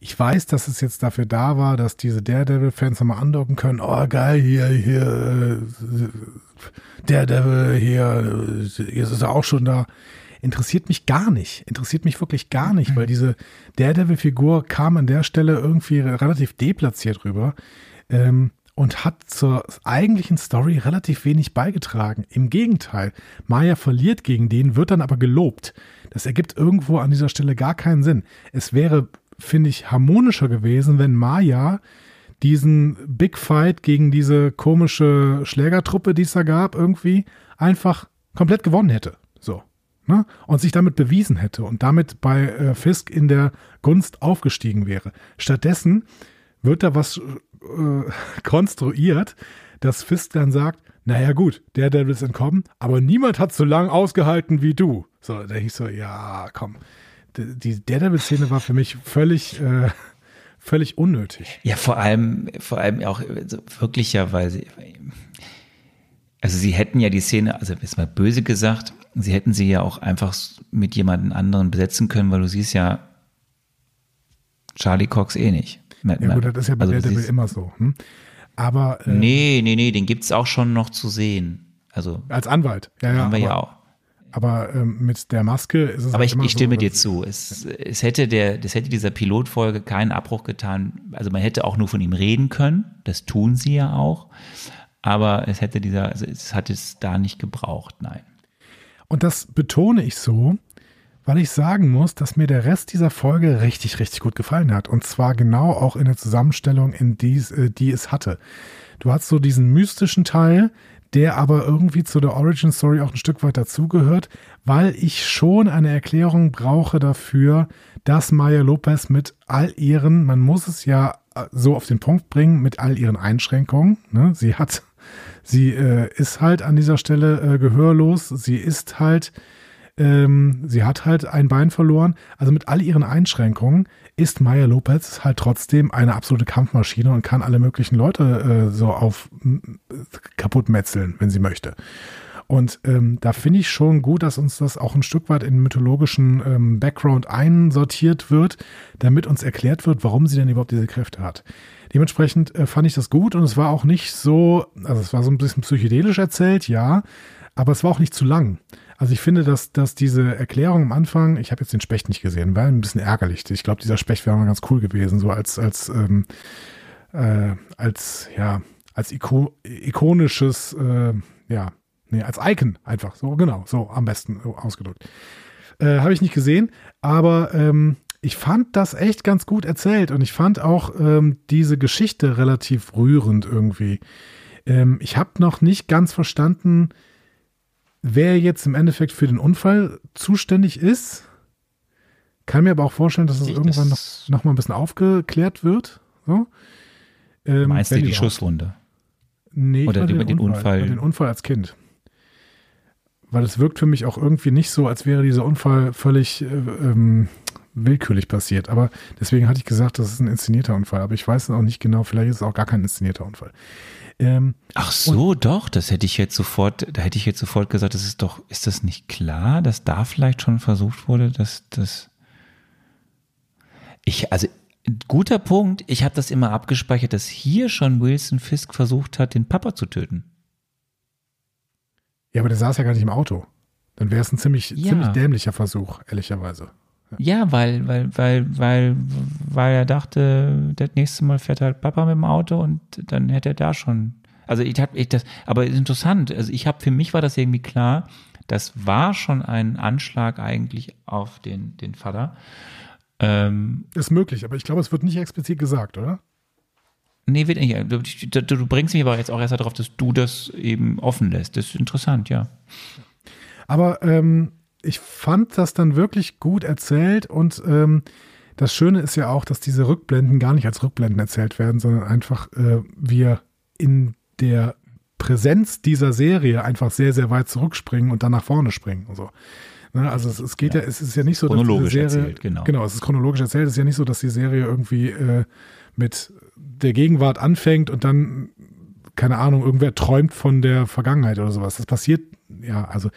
Ich weiß, dass es jetzt dafür da war, dass diese Daredevil-Fans nochmal andocken können. Oh, geil, hier, hier, Daredevil, hier, jetzt ist er auch schon da. Interessiert mich gar nicht. Interessiert mich wirklich gar nicht, weil diese Daredevil-Figur kam an der Stelle irgendwie relativ deplatziert rüber. Ähm, und hat zur eigentlichen Story relativ wenig beigetragen. Im Gegenteil, Maya verliert gegen den, wird dann aber gelobt. Das ergibt irgendwo an dieser Stelle gar keinen Sinn. Es wäre, finde ich, harmonischer gewesen, wenn Maya diesen Big Fight gegen diese komische Schlägertruppe, die es da gab, irgendwie einfach komplett gewonnen hätte. So. Ne? Und sich damit bewiesen hätte und damit bei äh, Fisk in der Gunst aufgestiegen wäre. Stattdessen wird da was äh, konstruiert, dass Fisk dann sagt, naja gut, der Devil ist entkommen, aber niemand hat so lange ausgehalten wie du. So, da hieß so, ja, komm. Die, die Daredevil-Szene war für mich völlig, äh, völlig unnötig. Ja, vor allem, vor allem auch also wirklicherweise, also sie hätten ja die Szene, also jetzt mal böse gesagt, sie hätten sie ja auch einfach mit jemandem anderen besetzen können, weil du siehst ja Charlie Cox eh nicht. Ja gut, das ist ja bei also Daredevil immer so. Hm? Aber äh, nee, nee, nee, den gibt es auch schon noch zu sehen. Also als Anwalt. Ja, ja, haben wir aber, ja auch. Aber ähm, mit der Maske ist es. Aber halt ich, ich stimme so, dir zu. Es, es hätte der, das hätte dieser Pilotfolge keinen Abbruch getan. Also man hätte auch nur von ihm reden können. Das tun sie ja auch. Aber es hätte dieser, also es hat es da nicht gebraucht. Nein. Und das betone ich so, weil ich sagen muss, dass mir der Rest dieser Folge richtig, richtig gut gefallen hat. Und zwar genau auch in der Zusammenstellung, in die, äh, die es hatte. Du hast so diesen mystischen Teil, der aber irgendwie zu der Origin Story auch ein Stück weit dazugehört, weil ich schon eine Erklärung brauche dafür, dass Maya Lopez mit all ihren, man muss es ja äh, so auf den Punkt bringen, mit all ihren Einschränkungen, ne? sie hat, sie äh, ist halt an dieser Stelle äh, gehörlos, sie ist halt ähm, sie hat halt ein Bein verloren. Also mit all ihren Einschränkungen ist Maya Lopez halt trotzdem eine absolute Kampfmaschine und kann alle möglichen Leute äh, so auf kaputt metzeln, wenn sie möchte. Und ähm, da finde ich schon gut, dass uns das auch ein Stück weit in mythologischen ähm, Background einsortiert wird, damit uns erklärt wird, warum sie denn überhaupt diese Kräfte hat. Dementsprechend äh, fand ich das gut und es war auch nicht so, also es war so ein bisschen psychedelisch erzählt, ja, aber es war auch nicht zu lang. Also ich finde, dass, dass diese Erklärung am Anfang, ich habe jetzt den Specht nicht gesehen, war ein bisschen ärgerlich. Ich glaube, dieser Specht wäre mal ganz cool gewesen, so als, als, ähm, äh, als, ja, als Iko ikonisches, äh, ja, nee, als Icon einfach, so genau, so am besten ausgedrückt. Äh, Habe ich nicht gesehen, aber ähm, ich fand das echt ganz gut erzählt und ich fand auch ähm, diese Geschichte relativ rührend irgendwie. Ähm, ich habe noch nicht ganz verstanden, wer jetzt im Endeffekt für den Unfall zuständig ist. Kann mir aber auch vorstellen, dass es Ich- irgendwann noch, noch mal ein bisschen aufgeklärt wird. So. Ähm, Meinst du die überhaupt. Schusswunde? Nee, Oder die- den Unfall? Den Unfall als Kind. Weil es wirkt für mich auch irgendwie nicht so, als wäre dieser Unfall völlig äh, ähm, willkürlich passiert. Aber deswegen hatte ich gesagt, das ist ein inszenierter Unfall. Aber ich weiß auch nicht genau, vielleicht ist es auch gar kein inszenierter Unfall. Ähm, Ach so, doch, das hätte ich jetzt sofort, da hätte ich jetzt sofort gesagt, das ist doch, ist das nicht klar, dass da vielleicht schon versucht wurde, dass das. Ich, also, guter Punkt, ich habe das immer abgespeichert, dass hier schon Wilson Fisk versucht hat, den Papa zu töten. ja, aber der saß ja gar nicht im Auto. Dann wäre es ein ziemlich, Ja. ziemlich dämlicher Versuch, ehrlicherweise. Ja, weil, weil, weil, weil, weil er dachte, das nächste Mal fährt halt Papa mit dem Auto und dann hätte er da schon. Also ich hab ich das, aber interessant. Also ich habe für mich war das irgendwie klar. Das war schon ein Anschlag eigentlich auf den den Vater. Ähm, Ist möglich, aber ich glaube, es wird nicht explizit gesagt, oder? nee, wird nicht. Du, du, du bringst mich aber jetzt auch erst darauf, dass du das eben offen lässt. Das ist interessant, ja. Aber ähm, ich fand das dann wirklich gut erzählt und ähm, das Schöne ist ja auch, dass diese Rückblenden gar nicht als Rückblenden erzählt werden, sondern einfach äh, wir in der Präsenz dieser Serie einfach sehr, sehr weit zurückspringen und dann nach vorne springen und so. Ne, also es, es geht ja. es ist ja nicht so, dass Chronologisch diese Serie, erzählt, genau. Genau, es ist chronologisch erzählt. Es ist ja nicht so, dass die Serie irgendwie äh, mit der Gegenwart anfängt und dann, keine Ahnung, irgendwer träumt von der Vergangenheit oder sowas. Das passiert, ja, also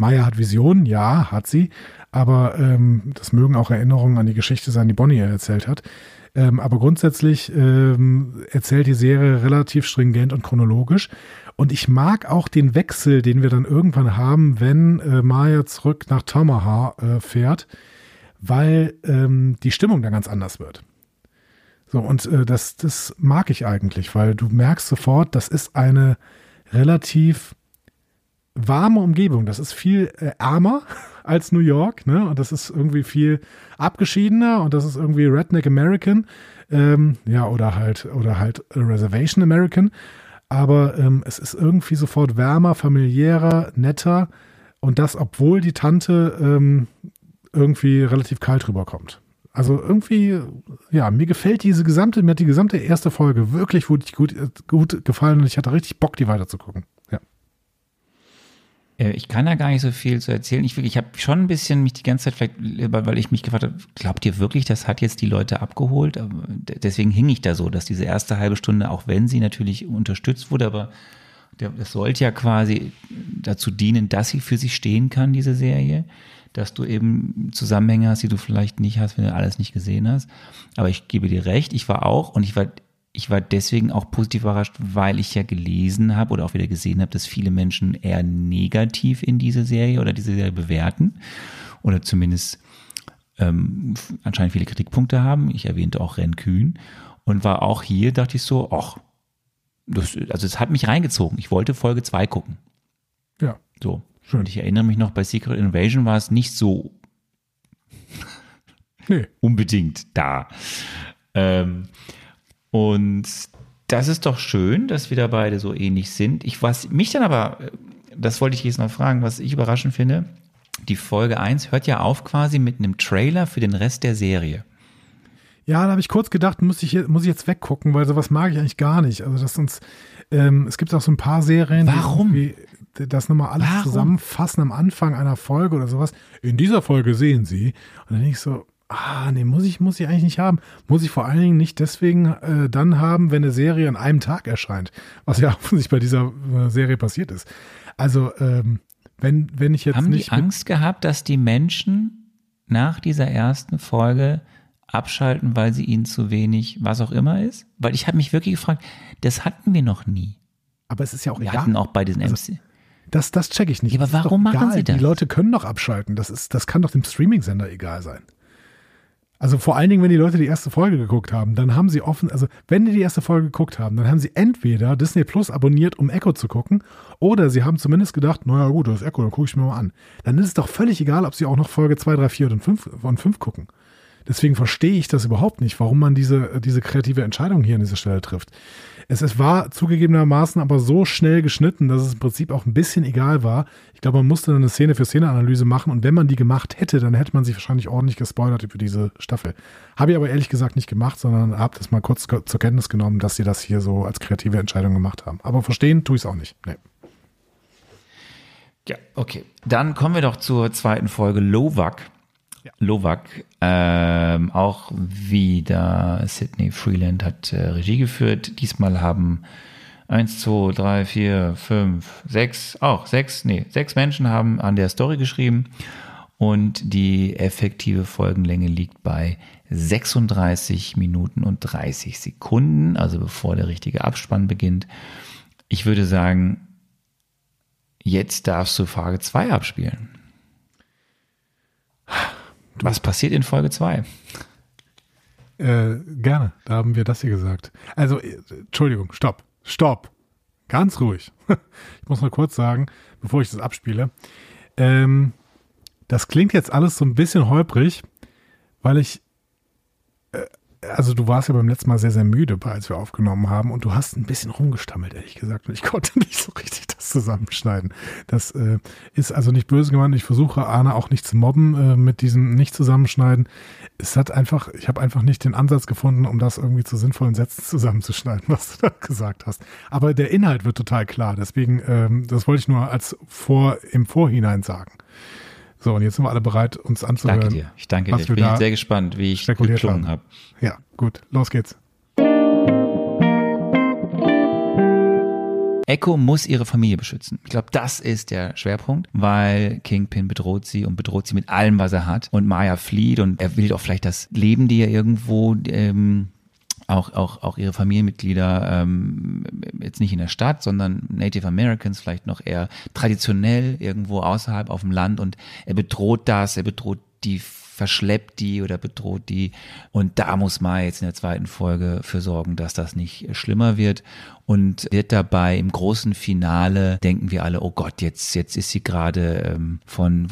Maya hat Visionen, ja, hat sie, aber ähm, das mögen auch Erinnerungen an die Geschichte sein, die Bonnie erzählt hat. Ähm, aber grundsätzlich ähm, erzählt die Serie relativ stringent und chronologisch. Und ich mag auch den Wechsel, den wir dann irgendwann haben, wenn äh, Maya zurück nach Tamaha äh, fährt, weil ähm, die Stimmung dann ganz anders wird. So, und äh, das, das mag ich eigentlich, weil du merkst sofort, das ist eine relativ warme Umgebung. Das ist viel äh, ärmer als New York, ne? Und das ist irgendwie viel abgeschiedener und das ist irgendwie Redneck American, ähm, ja, oder halt, oder halt Reservation American. Aber ähm, es ist irgendwie sofort wärmer, familiärer, netter und das, obwohl die Tante ähm, irgendwie relativ kalt rüberkommt. Also irgendwie, ja, mir gefällt diese gesamte, mir hat die gesamte erste Folge wirklich wirklich gut, gut gefallen und ich hatte richtig Bock, die weiterzugucken. Äh, Ich kann da gar nicht so viel zu erzählen. Ich, ich habe schon ein bisschen mich die ganze Zeit, vielleicht, weil ich mich gefragt habe, glaubt ihr wirklich, das hat jetzt die Leute abgeholt? Deswegen hing ich da so, dass diese erste halbe Stunde, auch wenn sie natürlich unterstützt wurde, aber das sollte ja quasi dazu dienen, dass sie für sich stehen kann, diese Serie. Dass du eben Zusammenhänge hast, die du vielleicht nicht hast, wenn du alles nicht gesehen hast. Aber ich gebe dir recht, ich war auch und ich war ich war deswegen auch positiv überrascht, weil ich ja gelesen habe oder auch wieder gesehen habe, dass viele Menschen eher negativ in diese Serie oder diese Serie bewerten oder zumindest ähm, anscheinend viele Kritikpunkte haben. Ich erwähnte auch Ren Kühn und war auch hier, dachte ich so, ach, das, also es hat mich reingezogen. Ich wollte Folge 2 gucken. Ja. So. Schön. Und ich erinnere mich noch, bei Secret Invasion war es nicht so Nee. unbedingt da. Ähm, und das ist doch schön, dass wir da beide so ähnlich sind. Ich was mich dann aber, das wollte ich jetzt noch fragen, was ich überraschend finde, die Folge 1 hört ja auf quasi mit einem Trailer für den Rest der Serie. Ja, da habe ich kurz gedacht, muss ich, muss ich jetzt weggucken, weil sowas mag ich eigentlich gar nicht. Also, dass uns, ähm, es gibt auch so ein paar Serien, Warum? die das nochmal alles Warum? zusammenfassen am Anfang einer Folge oder sowas. In dieser Folge sehen Sie. Und dann denke ich so, ah, nee, muss ich, muss ich eigentlich nicht haben. Muss ich vor allen Dingen nicht deswegen äh, dann haben, wenn eine Serie an einem Tag erscheint. Was ja offensichtlich bei dieser äh, Serie passiert ist. Also, ähm, wenn, wenn ich jetzt Haben nicht. die Angst gehabt, dass die Menschen nach dieser ersten Folge abschalten, weil sie ihnen zu wenig, was auch immer ist? Weil ich habe mich wirklich gefragt, das hatten wir noch nie. aber es ist ja auch Wir egal. hatten auch bei diesen MC. Das, das check ich nicht. Ja, aber warum machen sie das? Die Leute können doch abschalten. Das, ist, das kann doch dem Streaming-Sender egal sein. Also vor allen Dingen, wenn die Leute die erste Folge geguckt haben, dann haben sie offen, also wenn die die erste Folge geguckt haben, dann haben sie entweder Disney Plus abonniert, um Echo zu gucken, oder sie haben zumindest gedacht, naja gut, das ist Echo, dann gucke ich mir mal an. Dann ist es doch völlig egal, ob sie auch noch Folge 2, 3, 4 und 5, und 5 gucken. Deswegen verstehe ich das überhaupt nicht, warum man diese, diese kreative Entscheidung hier an dieser Stelle trifft. Es, es war zugegebenermaßen aber so schnell geschnitten, dass es im Prinzip auch ein bisschen egal war. Ich glaube, man musste eine Szene für Szene-Analyse machen und wenn man die gemacht hätte, dann hätte man sich wahrscheinlich ordentlich gespoilert über diese Staffel. Habe ich aber ehrlich gesagt nicht gemacht, sondern habe das mal kurz zur Kenntnis genommen, dass sie das hier so als kreative Entscheidung gemacht haben. Aber verstehen tue ich es auch nicht. Nee. Ja, okay. Dann kommen wir doch zur zweiten Folge Lovak. Ja. Lovak, ähm, auch wieder Sydney Freeland hat äh, Regie geführt. Diesmal haben eins, zwei, drei, vier, fünf, sechs, auch sechs, nee, sechs Menschen haben an der Story geschrieben und die effektive Folgenlänge liegt bei 36 Minuten und 30 Sekunden, also bevor der richtige Abspann beginnt. Ich würde sagen, jetzt darfst du Frage 2 abspielen. Was passiert in Folge 2? Äh, gerne, da haben wir das hier gesagt. Also, äh, Entschuldigung, stopp, stopp. Ganz ruhig. Ich muss mal kurz sagen, bevor ich das abspiele. Ähm, das klingt jetzt alles so ein bisschen holprig, weil ich also du warst ja beim letzten Mal sehr, sehr müde, als wir aufgenommen haben und du hast ein bisschen rumgestammelt, ehrlich gesagt. Und ich konnte nicht so richtig das zusammenschneiden. Das äh, ist also nicht böse gemeint. Ich versuche Arne auch nicht zu mobben äh, mit diesem Nicht-Zusammenschneiden. Es hat einfach, ich habe einfach nicht den Ansatz gefunden, um das irgendwie zu sinnvollen Sätzen zusammenzuschneiden, was du da gesagt hast. Aber der Inhalt wird total klar. Deswegen, ähm, das wollte ich nur als vor, im Vorhinein sagen. So, und jetzt sind wir alle bereit, uns anzuhören. Danke dir. Ich danke dir. Ich bin sehr gespannt, wie ich geklungen habe. Ja, gut. Los geht's. Echo muss ihre Familie beschützen. Ich glaube, das ist der Schwerpunkt, weil Kingpin bedroht sie und bedroht sie mit allem, was er hat. Und Maya flieht und er will auch vielleicht das Leben, die er irgendwo ähm, auch, auch, auch ihre Familienmitglieder ähm, jetzt nicht in der Stadt, sondern Native Americans vielleicht noch eher traditionell irgendwo außerhalb auf dem Land und er bedroht das, er bedroht die verschleppt die oder bedroht die. Und da muss man jetzt in der zweiten Folge für sorgen, dass das nicht schlimmer wird. Und wird dabei im großen Finale denken wir alle, oh Gott, jetzt, jetzt ist sie gerade ähm, von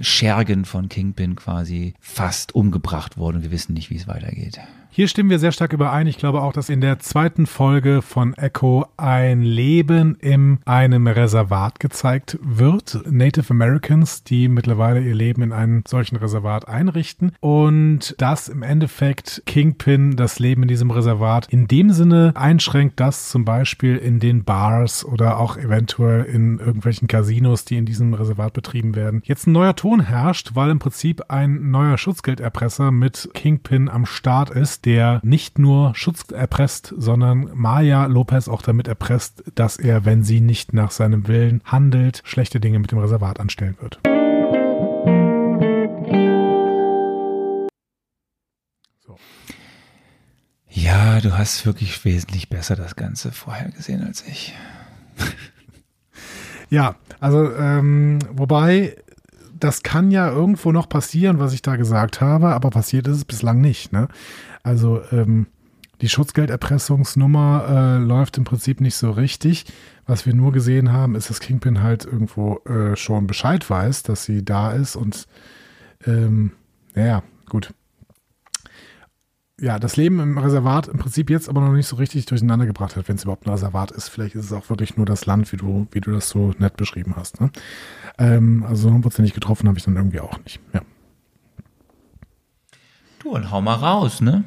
Schergen von Kingpin quasi fast umgebracht worden. Wir wissen nicht, wie es weitergeht. Hier stimmen wir sehr stark überein. Ich glaube auch, dass in der zweiten Folge von Echo ein Leben in einem Reservat gezeigt wird. Native Americans, die mittlerweile ihr Leben in einem solchen Reservat einrichten. Und dass im Endeffekt Kingpin das Leben in diesem Reservat in dem Sinne einschränkt, dass zum Beispiel in den Bars oder auch eventuell in irgendwelchen Casinos, die in diesem Reservat betrieben werden, jetzt ein neuer Ton herrscht, weil im Prinzip ein neuer Schutzgelderpresser mit Kingpin am Start ist, der nicht nur Schutz erpresst, sondern Maya Lopez auch damit erpresst, dass er, wenn sie nicht nach seinem Willen handelt, schlechte Dinge mit dem Reservat anstellen wird. Ja, du hast wirklich wesentlich besser das Ganze vorher gesehen als ich. ja, also ähm, wobei das kann ja irgendwo noch passieren, was ich da gesagt habe, aber passiert ist es bislang nicht. Ne? Also ähm, die Schutzgelderpressungsnummer äh, läuft im Prinzip nicht so richtig. Was wir nur gesehen haben, ist, dass Kingpin halt irgendwo äh, schon Bescheid weiß, dass sie da ist und ähm, naja, gut. Ja, das Leben im Reservat im Prinzip jetzt aber noch nicht so richtig durcheinander gebracht hat, wenn es überhaupt ein Reservat ist. Vielleicht ist es auch wirklich nur das Land, wie du, wie du das so nett beschrieben hast. Ne? Ähm, also hundertprozentig getroffen habe ich dann irgendwie auch nicht. Ja. Du, und hau mal raus, ne?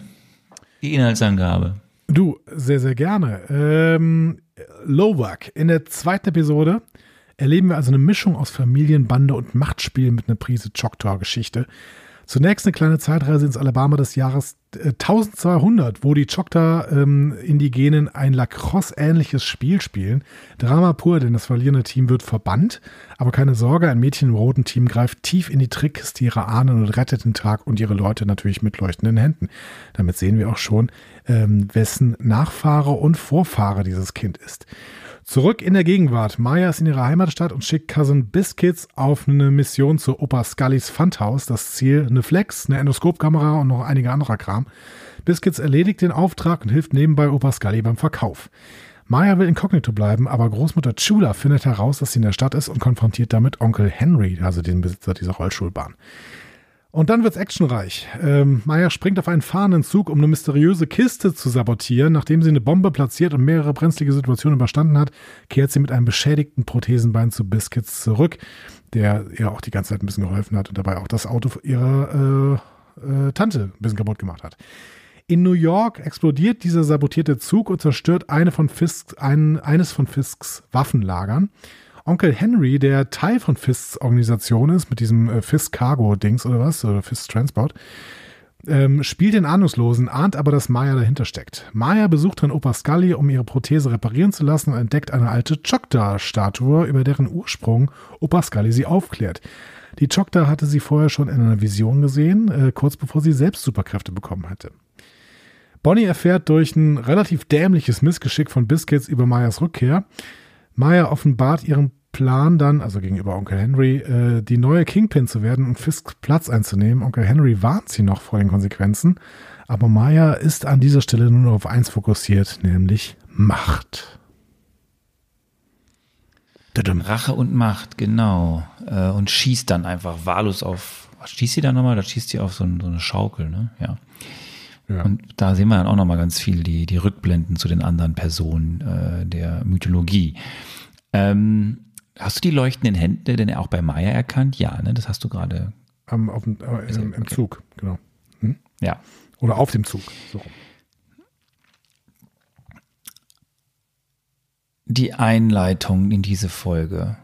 Die Inhaltsangabe. Du, sehr, sehr gerne. Ähm, Lowak. In der zweiten Episode erleben wir also eine Mischung aus Familienbande und Machtspiel mit einer Prise Choctaw-Geschichte. Zunächst eine kleine Zeitreise ins Alabama des Jahres 1200, äh, wo die Choctaw-Indigenen ähm, ein Lacrosse-ähnliches Spiel spielen. Drama pur, denn das verlierende Team wird verbannt. Aber keine Sorge, ein Mädchen im roten Team greift tief in die Trickkiste ihrer Ahnen und rettet den Tag und ihre Leute natürlich mit leuchtenden Händen. Damit sehen wir auch schon, ähm, wessen Nachfahre und Vorfahre dieses Kind ist. Zurück in der Gegenwart. Maya ist in ihrer Heimatstadt und schickt Cousin Biscuits auf eine Mission zu Opa Scullys Pfandhaus. Das Ziel eine Flex, eine Endoskopkamera und noch einige anderer Kram. Biscuits erledigt den Auftrag und hilft nebenbei Opa Scully beim Verkauf. Maya will inkognito bleiben, aber Großmutter Chula findet heraus, dass sie in der Stadt ist und konfrontiert damit Onkel Henry, also den Besitzer dieser Rollschulbahn. Und dann wird's actionreich. Ähm, Maya springt auf einen fahrenden Zug, um eine mysteriöse Kiste zu sabotieren. Nachdem sie eine Bombe platziert und mehrere brenzlige Situationen überstanden hat, kehrt sie mit einem beschädigten Prothesenbein zu Biscuits zurück, der ihr auch die ganze Zeit ein bisschen geholfen hat und dabei auch das Auto ihrer äh, äh, Tante ein bisschen kaputt gemacht hat. In New York explodiert dieser sabotierte Zug und zerstört eine von Fisks, ein, eines von Fisks Waffenlagern. Onkel Henry, der Teil von Fists Organisation ist, mit diesem äh, Fist Cargo Dings oder was, oder Fist Transport, ähm, spielt den Ahnungslosen, ahnt aber, dass Maya dahinter steckt. Maya besucht dann Opa Scully, um ihre Prothese reparieren zu lassen und entdeckt eine alte Chokda-Statue, über deren Ursprung Opa Scully sie aufklärt. Die Chokda hatte sie vorher schon in einer Vision gesehen, äh, kurz bevor sie selbst Superkräfte bekommen hatte. Bonnie erfährt durch ein relativ dämliches Missgeschick von Biscuits über Mayas Rückkehr, Maya offenbart ihren Plan dann, also gegenüber Onkel Henry, äh, die neue Kingpin zu werden und Fisks Platz einzunehmen. Onkel Henry warnt sie noch vor den Konsequenzen, aber Maya ist an dieser Stelle nur auf eins fokussiert, nämlich Macht. Rache und Macht, genau. Äh, und schießt dann einfach wahllos auf, was schießt sie da nochmal? Da schießt sie auf so eine Schaukel, ne? Ja. Ja. Und da sehen wir dann auch nochmal ganz viel die, die Rückblenden zu den anderen Personen äh, der Mythologie. Ähm, hast du die leuchtenden Hände denn auch bei Maya erkannt? Ja, ne? Das hast du gerade. Am, auf dem, äh, im, im okay. Zug, genau. Hm? Ja. Oder auf dem Zug. So. Die Einleitung in diese Folge.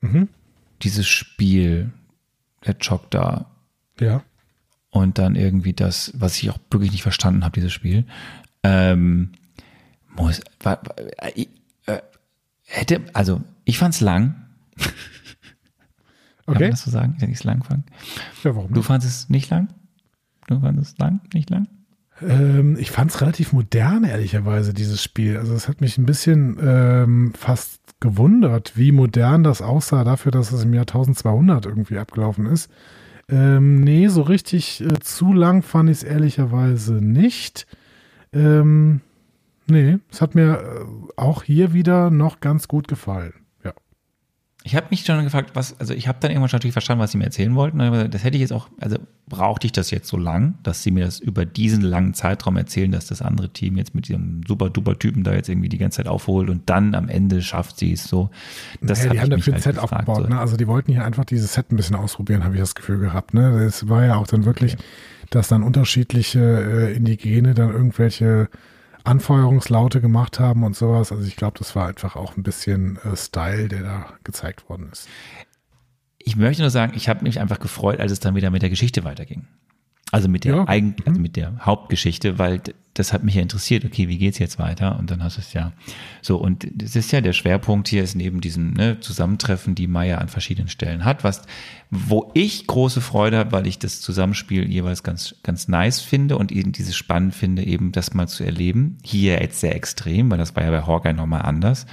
Mhm. Dieses Spiel, der Jock da. Ja und dann irgendwie das, was ich auch wirklich nicht verstanden habe, dieses Spiel, ähm, muss, war, äh, äh, hätte, also ich fand es lang. Okay. Kann man das so sagen? Wenn ich es lang fand? Ja, warum nicht? Du fandest es nicht lang? Du fandest es lang, nicht lang? Ähm, ich fand es relativ modern, ehrlicherweise, dieses Spiel. Also es hat mich ein bisschen ähm, fast gewundert, wie modern das aussah dafür, dass es im Jahr 1200 irgendwie abgelaufen ist. Ähm, nee, so richtig äh, zu lang fand ich es ehrlicherweise nicht. Ähm, nee, es hat mir äh, auch hier wieder noch ganz gut gefallen. Ich habe mich schon gefragt, was, also ich habe dann irgendwann natürlich verstanden, was sie mir erzählen wollten. Das hätte ich jetzt auch, also brauchte ich das jetzt so lang, dass sie mir das über diesen langen Zeitraum erzählen, dass das andere Team jetzt mit diesem super duper Typen da jetzt irgendwie die ganze Zeit aufholt und dann am Ende schafft sie es so. Das naja, die haben dafür ein halt Set gefragt, aufgebaut, so. ne? Also die wollten hier einfach dieses Set ein bisschen ausprobieren, habe ich das Gefühl gehabt. Ne? Das war ja auch dann wirklich, okay. dass dann unterschiedliche äh, Indigene dann irgendwelche Anfeuerungslaute gemacht haben und sowas. Also ich glaube, das war einfach auch ein bisschen äh, Style, der da gezeigt worden ist. Ich möchte nur sagen, ich habe mich einfach gefreut, als es dann wieder mit der Geschichte weiterging. Also mit der ja. Eigen, also mhm. mit der Hauptgeschichte, weil das hat mich ja interessiert, okay, wie geht's jetzt weiter? Und dann hast du es ja so. Und das ist ja der Schwerpunkt hier, ist neben diesen ne, Zusammentreffen, die Maya an verschiedenen Stellen hat, was, wo ich große Freude habe, weil ich das Zusammenspiel jeweils ganz, ganz nice finde und eben dieses spannend finde, eben das mal zu erleben. Hier jetzt sehr extrem, weil das war ja bei Hawkeye nochmal anders.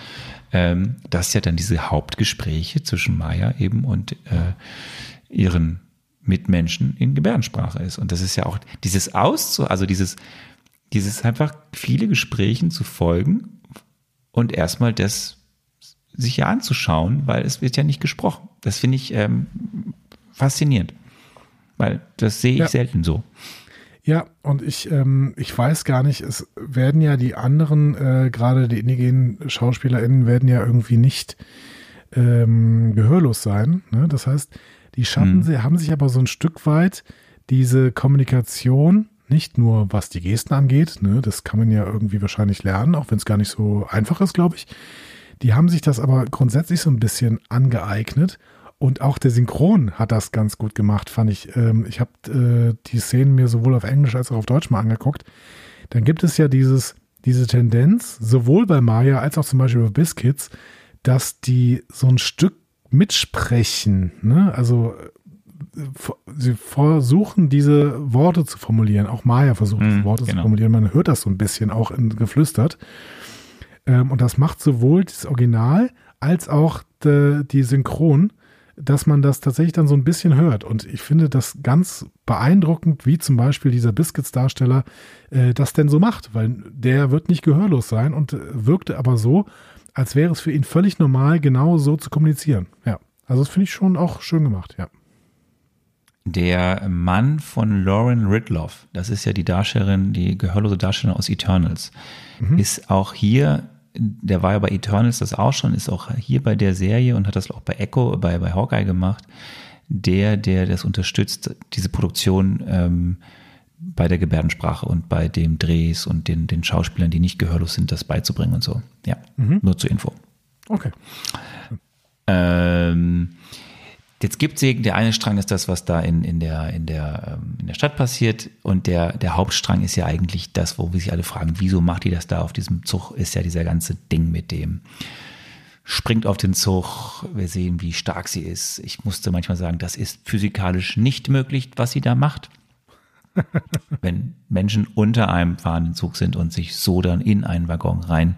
Ähm, dass ja dann diese Hauptgespräche zwischen Maya eben und äh, ihren Mitmenschen in Gebärdensprache ist. Und das ist ja auch dieses Auszu, also dieses, dieses einfach viele Gesprächen zu folgen und erstmal das sich ja anzuschauen, weil es wird ja nicht gesprochen. Das finde ich ähm, faszinierend, weil das sehe ich ja. selten so. Ja, und ich, ähm, ich weiß gar nicht, es werden ja die anderen, äh, gerade die indigenen SchauspielerInnen, werden ja irgendwie nicht ähm, gehörlos sein. Ne? Das heißt, die schaffen sie, haben sich aber so ein Stück weit diese Kommunikation, nicht nur was die Gesten angeht, ne, das kann man ja irgendwie wahrscheinlich lernen, auch wenn es gar nicht so einfach ist, glaube ich. Die haben sich das aber grundsätzlich so ein bisschen angeeignet. Und auch der Synchron hat das ganz gut gemacht, fand ich. Ähm, ich habe äh, die Szenen mir sowohl auf Englisch als auch auf Deutsch mal angeguckt. Dann gibt es ja dieses, diese Tendenz, sowohl bei Maya als auch zum Beispiel bei Biscuits, dass die so ein Stück mitsprechen. Ne? Also sie versuchen diese Worte zu formulieren. Auch Maya versucht, diese hm, Worte genau. zu formulieren. Man hört das so ein bisschen auch in, geflüstert. Ähm, und das macht sowohl das Original als auch de, die Synchron, dass man das tatsächlich dann so ein bisschen hört. Und ich finde das ganz beeindruckend, wie zum Beispiel dieser Biscuits-Darsteller äh, das denn so macht, weil der wird nicht gehörlos sein und wirkte aber so, als wäre es für ihn völlig normal, genau so zu kommunizieren. Ja, also das finde ich schon auch schön gemacht, ja. Der Mann von Lauren Ridloff, das ist ja die Darstellerin, die gehörlose Darstellerin aus Eternals, mhm. ist auch hier, der war ja bei Eternals das auch schon, ist auch hier bei der Serie und hat das auch bei Echo, bei, bei Hawkeye gemacht, der, der das unterstützt, diese Produktion ähm, bei der Gebärdensprache und bei dem Drehs und den, den Schauspielern, die nicht gehörlos sind, das beizubringen und so. Ja, mhm. nur zur Info. Okay. Ähm, Jetzt gibt es der eine Strang ist das, was da in, in, der, in, der, ähm, in der Stadt passiert und der, der Hauptstrang ist ja eigentlich das, wo wir sich alle fragen, wieso macht die das da auf diesem Zug, ist ja dieser ganze Ding mit dem springt auf den Zug, wir sehen, wie stark sie ist. Ich musste manchmal sagen, das ist physikalisch nicht möglich, was sie da macht. Wenn Menschen unter einem fahrenden Zug sind und sich so dann in einen Waggon rein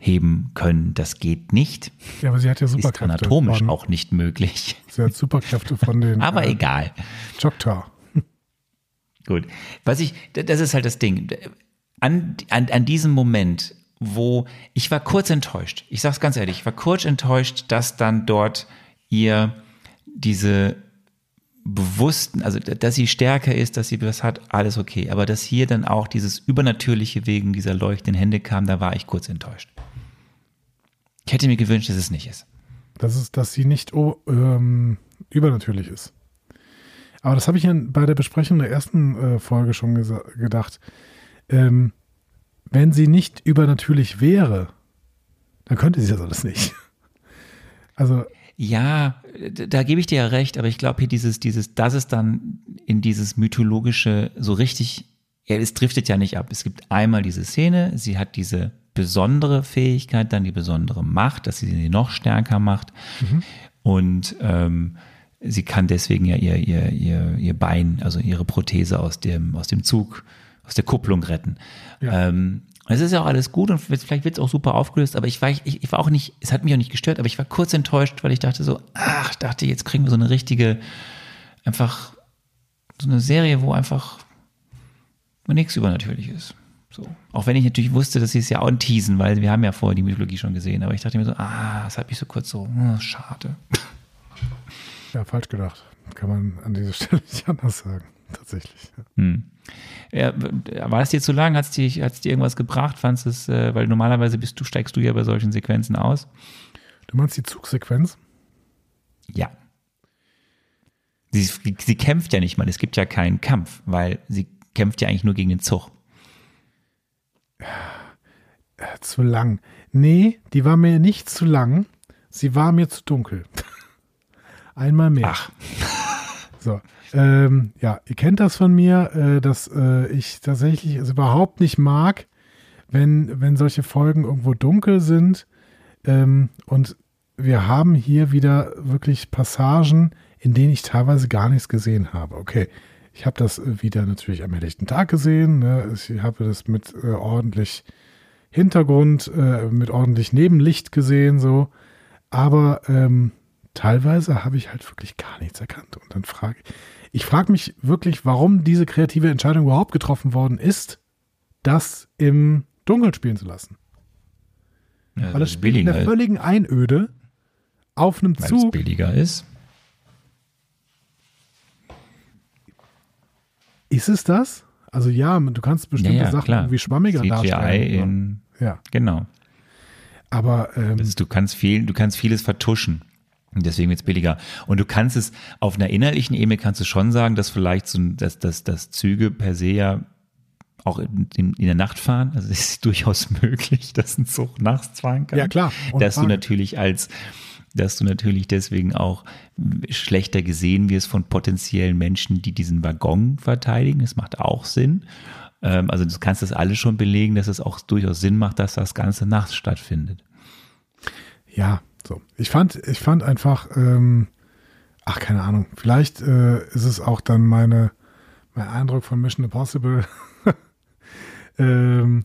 heben können. Das geht nicht. Ja, aber sie hat ja Superkräfte. Ist anatomisch von, auch nicht möglich. Sie hat Superkräfte von den. aber äh, egal. Choctaw. Gut. Was ich, das ist halt das Ding. An, an, an diesem Moment, wo ich war kurz enttäuscht. Ich sag's ganz ehrlich, ich war kurz enttäuscht, dass dann dort ihr diese bewussten, also dass sie stärker ist, dass sie was hat, alles okay. Aber dass hier dann auch dieses Übernatürliche wegen dieser leuchtenden Hände kam, da war ich kurz enttäuscht. Ich hätte mir gewünscht, dass es nicht ist. Das ist, dass sie nicht oh, ähm, übernatürlich ist. Aber das habe ich ja bei der Besprechung der ersten äh, Folge schon gedacht. Ähm, wenn sie nicht übernatürlich wäre, dann könnte sie das alles nicht. Also. Ja, da gebe ich dir ja recht, aber ich glaube hier dieses, dieses, das ist dann in dieses mythologische so richtig, ja, es driftet ja nicht ab. Es gibt einmal diese Szene, sie hat diese besondere Fähigkeit, dann die besondere Macht, dass sie sie noch stärker macht. Mhm. Und ähm, sie kann deswegen ja ihr, ihr, ihr, ihr Bein, also ihre Prothese aus dem, aus dem Zug, aus der Kupplung retten. Ja. Ähm, es ist ja auch alles gut und vielleicht wird es auch super aufgelöst, aber ich war, ich, ich war auch nicht, es hat mich auch nicht gestört, aber ich war kurz enttäuscht, weil ich dachte so, ach, dachte, jetzt kriegen wir so eine richtige, einfach so eine Serie, wo einfach nichts übernatürlich ist. So. Auch wenn ich natürlich wusste, dass sie es ja auch teasen, weil wir haben ja vorher die Mythologie schon gesehen. Aber ich dachte mir so, ah, das hat mich so kurz so, oh, schade. Ja, falsch gedacht. Kann man an dieser Stelle nicht anders sagen. Tatsächlich. Hm. Ja, war es dir zu lang? Hat es dir, hat's dir irgendwas gebracht? Fandest es, äh, weil normalerweise bist du, steigst du ja bei solchen Sequenzen aus. Du meinst die Zugsequenz? Ja. Sie, sie kämpft ja nicht mal, es gibt ja keinen Kampf, weil sie kämpft ja eigentlich nur gegen den Zug. Äh, zu lang. Nee, die war mir nicht zu lang. Sie war mir zu dunkel. Einmal mehr. Ach. So. Ähm, ja, ihr kennt das von mir, äh, dass äh, ich tatsächlich es überhaupt nicht mag, wenn, wenn solche Folgen irgendwo dunkel sind. Ähm, und wir haben hier wieder wirklich Passagen, in denen ich teilweise gar nichts gesehen habe. Okay, ich habe das wieder natürlich am helllichten Tag gesehen. Ne? Ich habe das mit äh, ordentlich Hintergrund, äh, mit ordentlich Nebenlicht gesehen, so. Aber ähm, teilweise habe ich halt wirklich gar nichts erkannt. Und dann frage ich, ich frage mich wirklich, warum diese kreative Entscheidung überhaupt getroffen worden ist, das im Dunkeln spielen zu lassen. Ja, Weil es spielt in der völligen Einöde auf einem Weil Zug. es billiger ist. Ist es das? Also ja, du kannst bestimmte ja, ja, Sachen klar. irgendwie schwammiger CGI darstellen. In, ja. Genau. Aber ähm, also du kannst viel, du kannst vieles vertuschen. Und deswegen wird es billiger. Und du kannst es auf einer innerlichen Ebene kannst du schon sagen, dass vielleicht so, dass, dass, dass Züge per se ja auch in, in, in der Nacht fahren. Also es ist durchaus möglich, dass ein Zug nachts fahren kann. Ja, klar. dass du natürlich als dass du natürlich deswegen auch schlechter gesehen wirst von potenziellen Menschen, die diesen Waggon verteidigen. Das macht auch Sinn. Ähm, also du kannst das alles schon belegen, dass es auch durchaus Sinn macht, dass das Ganze nachts stattfindet. Ja, so. Ich fand, ich fand einfach, ähm, ach, keine Ahnung, vielleicht äh, ist es auch dann meine, mein Eindruck von Mission Impossible, ähm,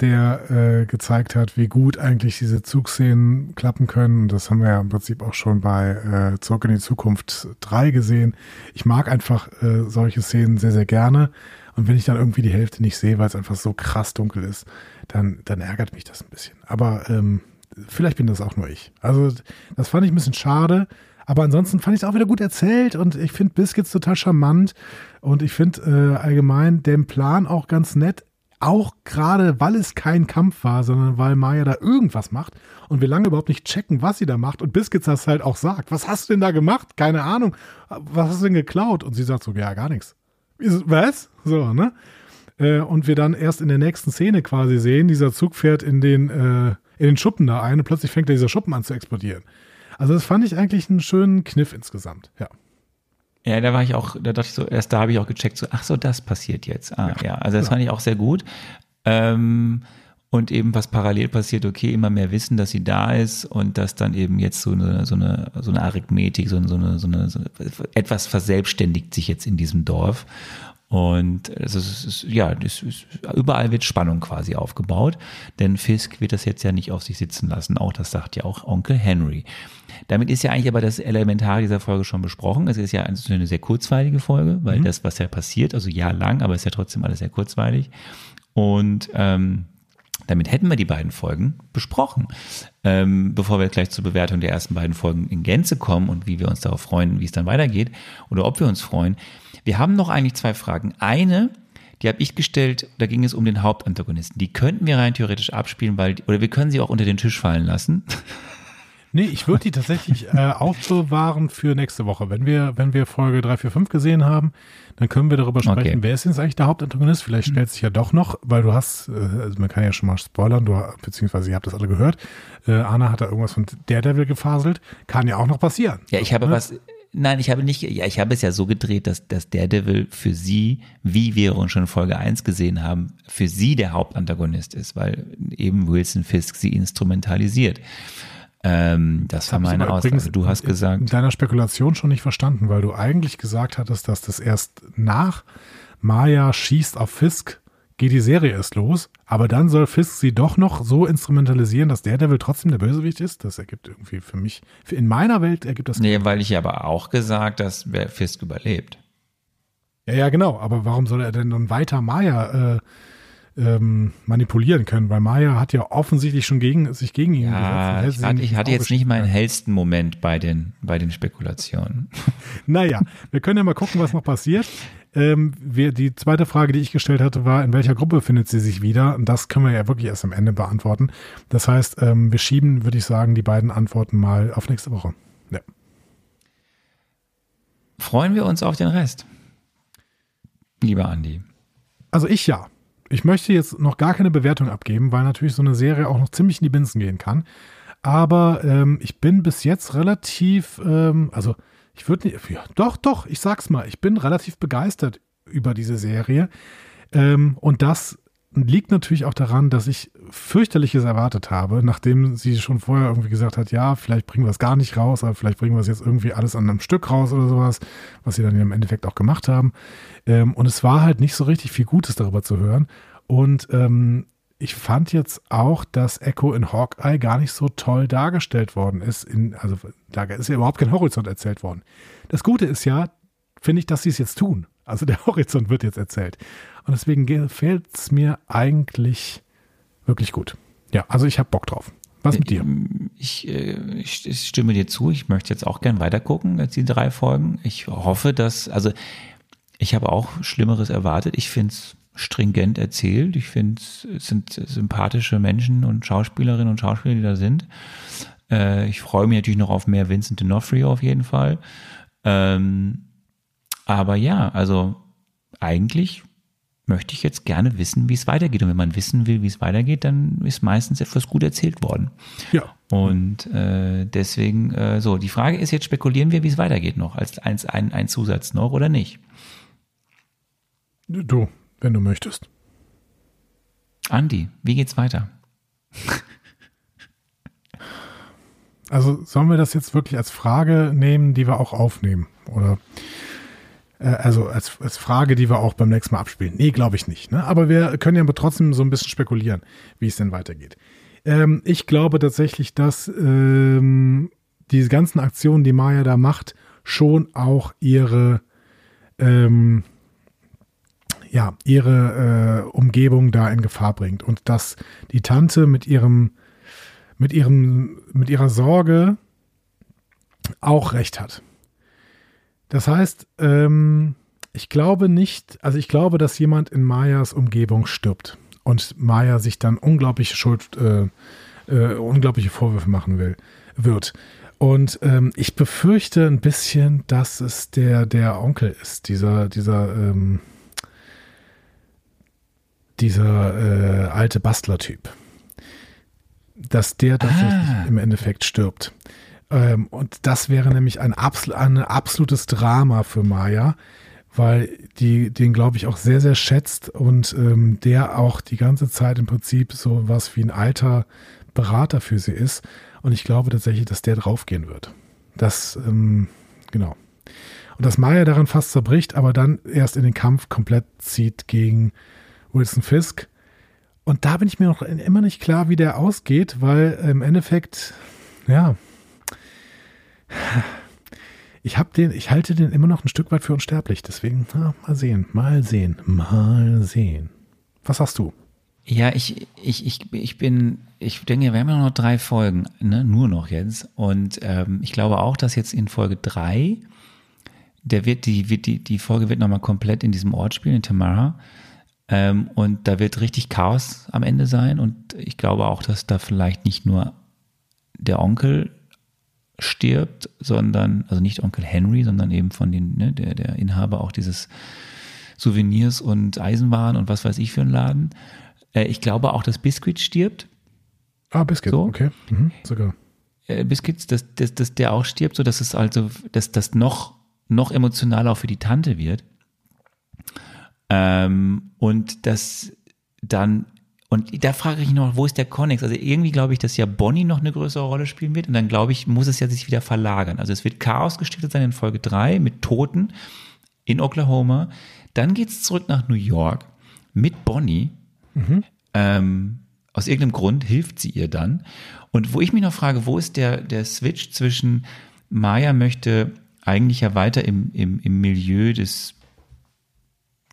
der äh, gezeigt hat, wie gut eigentlich diese Zugszenen klappen können. Das haben wir ja im Prinzip auch schon bei äh, Zurück in die Zukunft 3 gesehen. Ich mag einfach äh, solche Szenen sehr, sehr gerne. Und wenn ich dann irgendwie die Hälfte nicht sehe, weil es einfach so krass dunkel ist, dann, dann ärgert mich das ein bisschen. Aber ähm, vielleicht bin das auch nur ich. Also das fand ich ein bisschen schade. Aber ansonsten fand ich es auch wieder gut erzählt und ich finde Biscuits total charmant und ich finde äh, allgemein den Plan auch ganz nett. Auch gerade, weil es kein Kampf war, sondern weil Maya da irgendwas macht und wir lange überhaupt nicht checken, was sie da macht und Biscuits das halt auch sagt. Was hast du denn da gemacht? Keine Ahnung. Was hast du denn geklaut? Und sie sagt so, ja, gar nichts. Was? So, ne? Äh, und wir dann erst in der nächsten Szene quasi sehen, dieser Zug fährt in den, äh, in den Schuppen da ein und plötzlich fängt dieser Schuppen an zu explodieren. Also das fand ich eigentlich einen schönen Kniff insgesamt, ja. Ja, da war ich auch, da dachte ich so, erst da habe ich auch gecheckt, so, ach so, das passiert jetzt. Ah, ja, ja. also das genau. fand ich auch sehr gut. Ähm, und eben was parallel passiert, okay, immer mehr wissen, dass sie da ist und dass dann eben jetzt so eine, so eine, so eine Arithmetik, so eine, so eine, so eine, so eine etwas verselbstständigt sich jetzt in diesem Dorf. Und es ist, ist ja, ist, überall wird Spannung quasi aufgebaut, denn Fisk wird das jetzt ja nicht auf sich sitzen lassen. Auch das sagt ja auch Onkel Henry. Damit ist ja eigentlich aber das Elementar dieser Folge schon besprochen. Es ist ja eine sehr kurzweilige Folge, weil mhm. das, was ja passiert, also jahrelang, aber es ist ja trotzdem alles sehr kurzweilig. Und ähm, damit hätten wir die beiden Folgen besprochen. Ähm, bevor wir gleich zur Bewertung der ersten beiden Folgen in Gänze kommen und wie wir uns darauf freuen, wie es dann weitergeht oder ob wir uns freuen, wir haben noch eigentlich zwei Fragen. Eine, die habe ich gestellt, da ging es um den Hauptantagonisten. Die könnten wir rein theoretisch abspielen, weil, oder wir können sie auch unter den Tisch fallen lassen. Nee, ich würde die tatsächlich äh, aufbewahren für nächste Woche. Wenn wir, wenn wir Folge 3, 4, 5 gesehen haben, dann können wir darüber sprechen, okay. wer ist jetzt eigentlich der Hauptantagonist? Vielleicht hm. stellt sich ja doch noch, weil du hast, äh, also man kann ja schon mal spoilern, du, beziehungsweise ihr habt das alle gehört, äh, Anna hat da irgendwas von Daredevil gefaselt. Kann ja auch noch passieren. Ja, ich habe ne? was, Nein, ich habe nicht, ja, ich habe es ja so gedreht, dass, dass Daredevil für sie, wie wir uns schon in Folge 1 gesehen haben, für sie der Hauptantagonist ist, weil eben Wilson Fisk sie instrumentalisiert. Ähm, das, das war meine Aussage. Du hast gesagt. In deiner Spekulation schon nicht verstanden, weil du eigentlich gesagt hattest, dass das erst nach Maya schießt auf Fisk geht die Serie erst los, aber dann soll Fisk sie doch noch so instrumentalisieren, dass der Devil trotzdem der Bösewicht ist. Das ergibt irgendwie für mich, in meiner Welt ergibt das. Nee, weil ich aber auch gesagt, dass Fisk überlebt. Ja, ja, genau. Aber warum soll er denn dann weiter Maya äh, ähm, manipulieren können? Weil Maya hat ja offensichtlich schon gegen, sich gegen ihn ja, gesetzt. Ich hatte, ich hatte jetzt nicht meinen hellsten Moment bei den, bei den Spekulationen. naja, wir können ja mal gucken, was noch passiert. Ähm, wir, die zweite Frage, die ich gestellt hatte, war, in welcher Gruppe findet sie sich wieder? Und das können wir ja wirklich erst am Ende beantworten. Das heißt, ähm, wir schieben, würde ich sagen, die beiden Antworten mal auf nächste Woche. Ja. Freuen wir uns auf den Rest, lieber Andi. Also ich ja. Ich möchte jetzt noch gar keine Bewertung abgeben, weil natürlich so eine Serie auch noch ziemlich in die Binsen gehen kann. Aber ähm, ich bin bis jetzt relativ, ähm, also ich würde nicht, ja, doch, doch, ich sag's mal, ich bin relativ begeistert über diese Serie. Ähm, und das liegt natürlich auch daran, dass ich fürchterliches erwartet habe, nachdem sie schon vorher irgendwie gesagt hat, ja, vielleicht bringen wir es gar nicht raus, aber vielleicht bringen wir es jetzt irgendwie alles an einem Stück raus oder sowas, was sie dann im Endeffekt auch gemacht haben. Ähm, und es war halt nicht so richtig viel Gutes darüber zu hören. Und ähm, ich fand jetzt auch, dass Echo in Hawkeye gar nicht so toll dargestellt worden ist. In, also da ist ja überhaupt kein Horizont erzählt worden. Das Gute ist ja, finde ich, dass sie es jetzt tun. Also der Horizont wird jetzt erzählt. Und deswegen gefällt es mir eigentlich wirklich gut. Ja, also ich habe Bock drauf. Was mit dir? Ich, äh, ich, ich, stimme dir zu. Ich möchte jetzt auch gern weitergucken als die drei Folgen. Ich hoffe, dass, also ich habe auch Schlimmeres erwartet. Ich finde es stringent erzählt. Ich finde, es sind sympathische Menschen und Schauspielerinnen und Schauspieler, die da sind. Äh, ich freue mich natürlich noch auf mehr Vincent D'Onofrio auf jeden Fall. Ähm, aber ja, also eigentlich möchte ich jetzt gerne wissen, wie es weitergeht. Und wenn man wissen will, wie es weitergeht, dann ist meistens etwas gut erzählt worden. Ja. Und äh, deswegen, äh, so, die Frage ist jetzt, spekulieren wir, wie es weitergeht noch, als ein, ein, ein Zusatz noch oder nicht? Du, wenn du möchtest. Andi, wie geht's weiter? Also sollen wir das jetzt wirklich als Frage nehmen, die wir auch aufnehmen? Oder Äh, also als, als Frage, die wir auch beim nächsten Mal abspielen. Nee, glaube ich nicht. Ne? Aber wir können ja trotzdem so ein bisschen spekulieren, wie es denn weitergeht. Ähm, ich glaube tatsächlich, dass ähm, diese ganzen Aktionen, die Maya da macht, schon auch ihre ähm, ja, ihre äh, Umgebung da in Gefahr bringt und dass die Tante mit ihrem mit ihrem mit ihrer Sorge auch recht hat. Das heißt, ähm, ich glaube nicht, also ich glaube, dass jemand in Mayas Umgebung stirbt und Maya sich dann unglaubliche Schuld, äh, äh, unglaubliche Vorwürfe machen will, wird. Und ähm, ich befürchte ein bisschen, dass es der, der Onkel ist, dieser, dieser, ähm, dieser äh, alte Bastler-Typ. Dass der tatsächlich ah. im Endeffekt stirbt. Ähm, und das wäre nämlich ein, absol ein absolutes Drama für Maya, weil die den, glaube ich, auch sehr, sehr schätzt und ähm, der auch die ganze Zeit im Prinzip so was wie ein alter Berater für sie ist. Und ich glaube tatsächlich, dass der draufgehen wird. Das, ähm, genau. Und dass Maya daran fast zerbricht, aber dann erst in den Kampf komplett zieht gegen Wilson Fisk. Und da bin ich mir noch immer nicht klar, wie der ausgeht, weil im Endeffekt, ja, ich habe den, ich halte den immer noch ein Stück weit für unsterblich. Deswegen, na, mal sehen, mal sehen, mal sehen. Was hast du? Ja, ich, ich, ich, ich bin, ich denke, wir haben ja noch drei Folgen, ne? nur noch jetzt. Und ähm, ich glaube auch, dass jetzt in Folge drei, der wird, die, wird, die, die Folge wird nochmal komplett in diesem Ort spielen, in Tamara. Ähm, und da wird richtig Chaos am Ende sein. Und ich glaube auch, dass da vielleicht nicht nur der Onkel stirbt, sondern, also nicht Onkel Henry, sondern eben von den, ne, der, der Inhaber auch dieses Souvenirs und Eisenwaren und was weiß ich für einen Laden. Äh, ich glaube auch, dass Biscuit stirbt. Ah, Biscuit, so. okay. Mhm, sogar. Äh, Biscuits, dass, dass, dass der auch stirbt, so dass es also, dass das noch, noch emotionaler auch für die Tante wird. Ähm, und das dann, und da frage ich noch, wo ist der Connex? Also irgendwie glaube ich, dass ja Bonnie noch eine größere Rolle spielen wird und dann glaube ich, muss es ja sich wieder verlagern. Also es wird Chaos gestiftet sein in Folge 3 mit Toten in Oklahoma. Dann geht es zurück nach New York mit Bonnie Mhm. Ähm, aus irgendeinem Grund hilft sie ihr dann. Und wo ich mich noch frage, wo ist der, der Switch zwischen Maya möchte eigentlich ja weiter im, im, im Milieu des,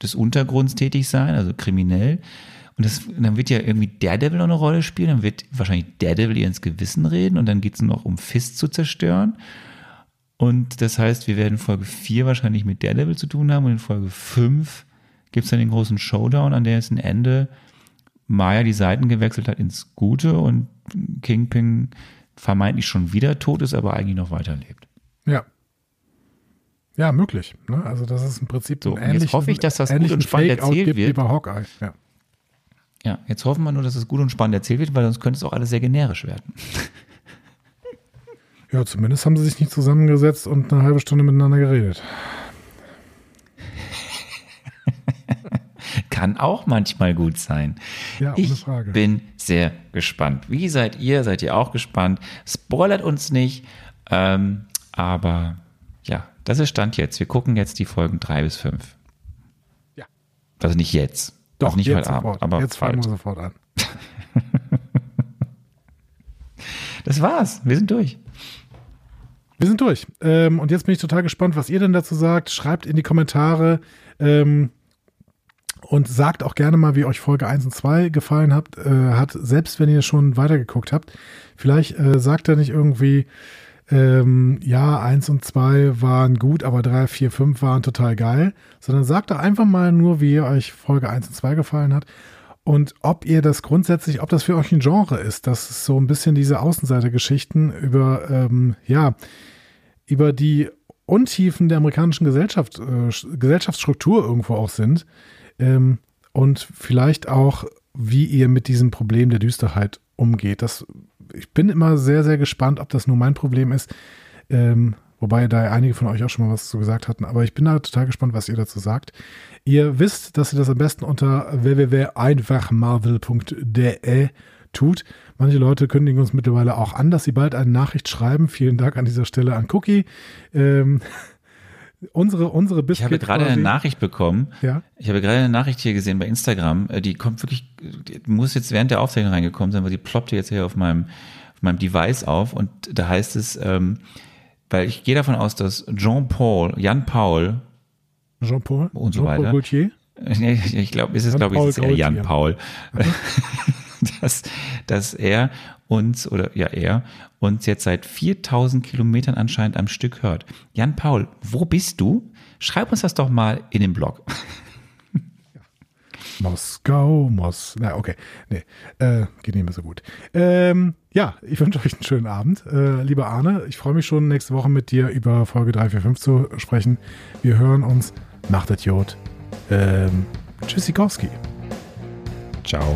des Untergrunds tätig sein, also kriminell. Und, das, und dann wird ja irgendwie Daredevil noch eine Rolle spielen, dann wird wahrscheinlich Daredevil ihr ins Gewissen reden und dann geht es noch um Fist zu zerstören. Und das heißt, wir werden Folge 4 wahrscheinlich mit Daredevil zu tun haben und in Folge 5 gibt es dann den großen Showdown, an der es ein Ende Maya die Seiten gewechselt hat ins Gute und Kingpin vermeintlich schon wieder tot ist, aber eigentlich noch weiterlebt. Ja. Ja, möglich. Ne? Also das ist im Prinzip so. Ähnlich, jetzt hoffe ich, dass das gut und spannend erzählt wird. Wie bei Hawkeye. Ja. ja, jetzt hoffen wir nur, dass es gut und spannend erzählt wird, weil sonst könnte es auch alles sehr generisch werden. Ja, zumindest haben sie sich nicht zusammengesetzt und eine halbe Stunde miteinander geredet. kann auch manchmal gut sein. Ja, ohne ich Frage. bin sehr gespannt. Wie seid ihr? Seid ihr auch gespannt? Spoilert uns nicht. Ähm, aber ja, das ist Stand jetzt. Wir gucken jetzt die Folgen drei bis fünf. Ja. Also nicht jetzt. Doch, also nicht heute Abend, aber jetzt fangen wir sofort an. das war's. Wir sind durch. Wir sind durch. Ähm, und jetzt bin ich total gespannt, was ihr denn dazu sagt. Schreibt in die Kommentare. Ähm, und sagt auch gerne mal, wie euch Folge 1 und 2 gefallen habt, äh, hat, selbst wenn ihr schon weitergeguckt habt. Vielleicht äh, sagt er nicht irgendwie, ähm, ja, 1 und 2 waren gut, aber 3, 4, 5 waren total geil, sondern sagt doch einfach mal nur, wie euch Folge 1 und 2 gefallen hat und ob ihr das grundsätzlich, ob das für euch ein Genre ist, dass es so ein bisschen diese Außenseitergeschichten über, ähm, ja, über die Untiefen der amerikanischen Gesellschaft, äh, Gesellschaftsstruktur irgendwo auch sind ähm, und vielleicht auch, wie ihr mit diesem Problem der Düsterheit umgeht. Das, ich bin immer sehr, sehr gespannt, ob das nur mein Problem ist. Ähm, wobei da einige von euch auch schon mal was zu gesagt hatten. Aber ich bin da total gespannt, was ihr dazu sagt. Ihr wisst, dass ihr das am besten unter www.einfachmarvel.de tut. Manche Leute kündigen uns mittlerweile auch an, dass sie bald eine Nachricht schreiben. Vielen Dank an dieser Stelle an Cookie. Ähm, unsere, unsere Ich Biscuit habe gerade quasi- eine Nachricht bekommen. Ja. Ich habe gerade eine Nachricht hier gesehen bei Instagram. äh, Die kommt wirklich, die muss jetzt während der Aufzeichnung reingekommen sein, weil die ploppte jetzt hier auf meinem, auf meinem Device auf. Und da heißt es, ähm, weil ich gehe davon aus, dass Jean Paul, Jan Paul, Jean-Paul Und so Jean-Paul weiter. Gaultier. Ich, ich glaube, ist es Jan glaube ich, ist eher Jan. Paul, dass, dass er uns oder ja er uns jetzt seit 4000 Kilometern anscheinend am Stück hört. Jan Paul, wo bist du? Schreib uns das doch mal in den Blog. Moskau, Mos. Na, okay. Nee, äh, geht nicht mehr so gut. Ähm, ja, ich wünsche euch einen schönen Abend. Äh, lieber Arne, ich freue mich schon, nächste Woche mit dir über Folge 345 zu sprechen. Wir hören uns. Macht das Jod. Ähm, Tschüssikowski. Ciao.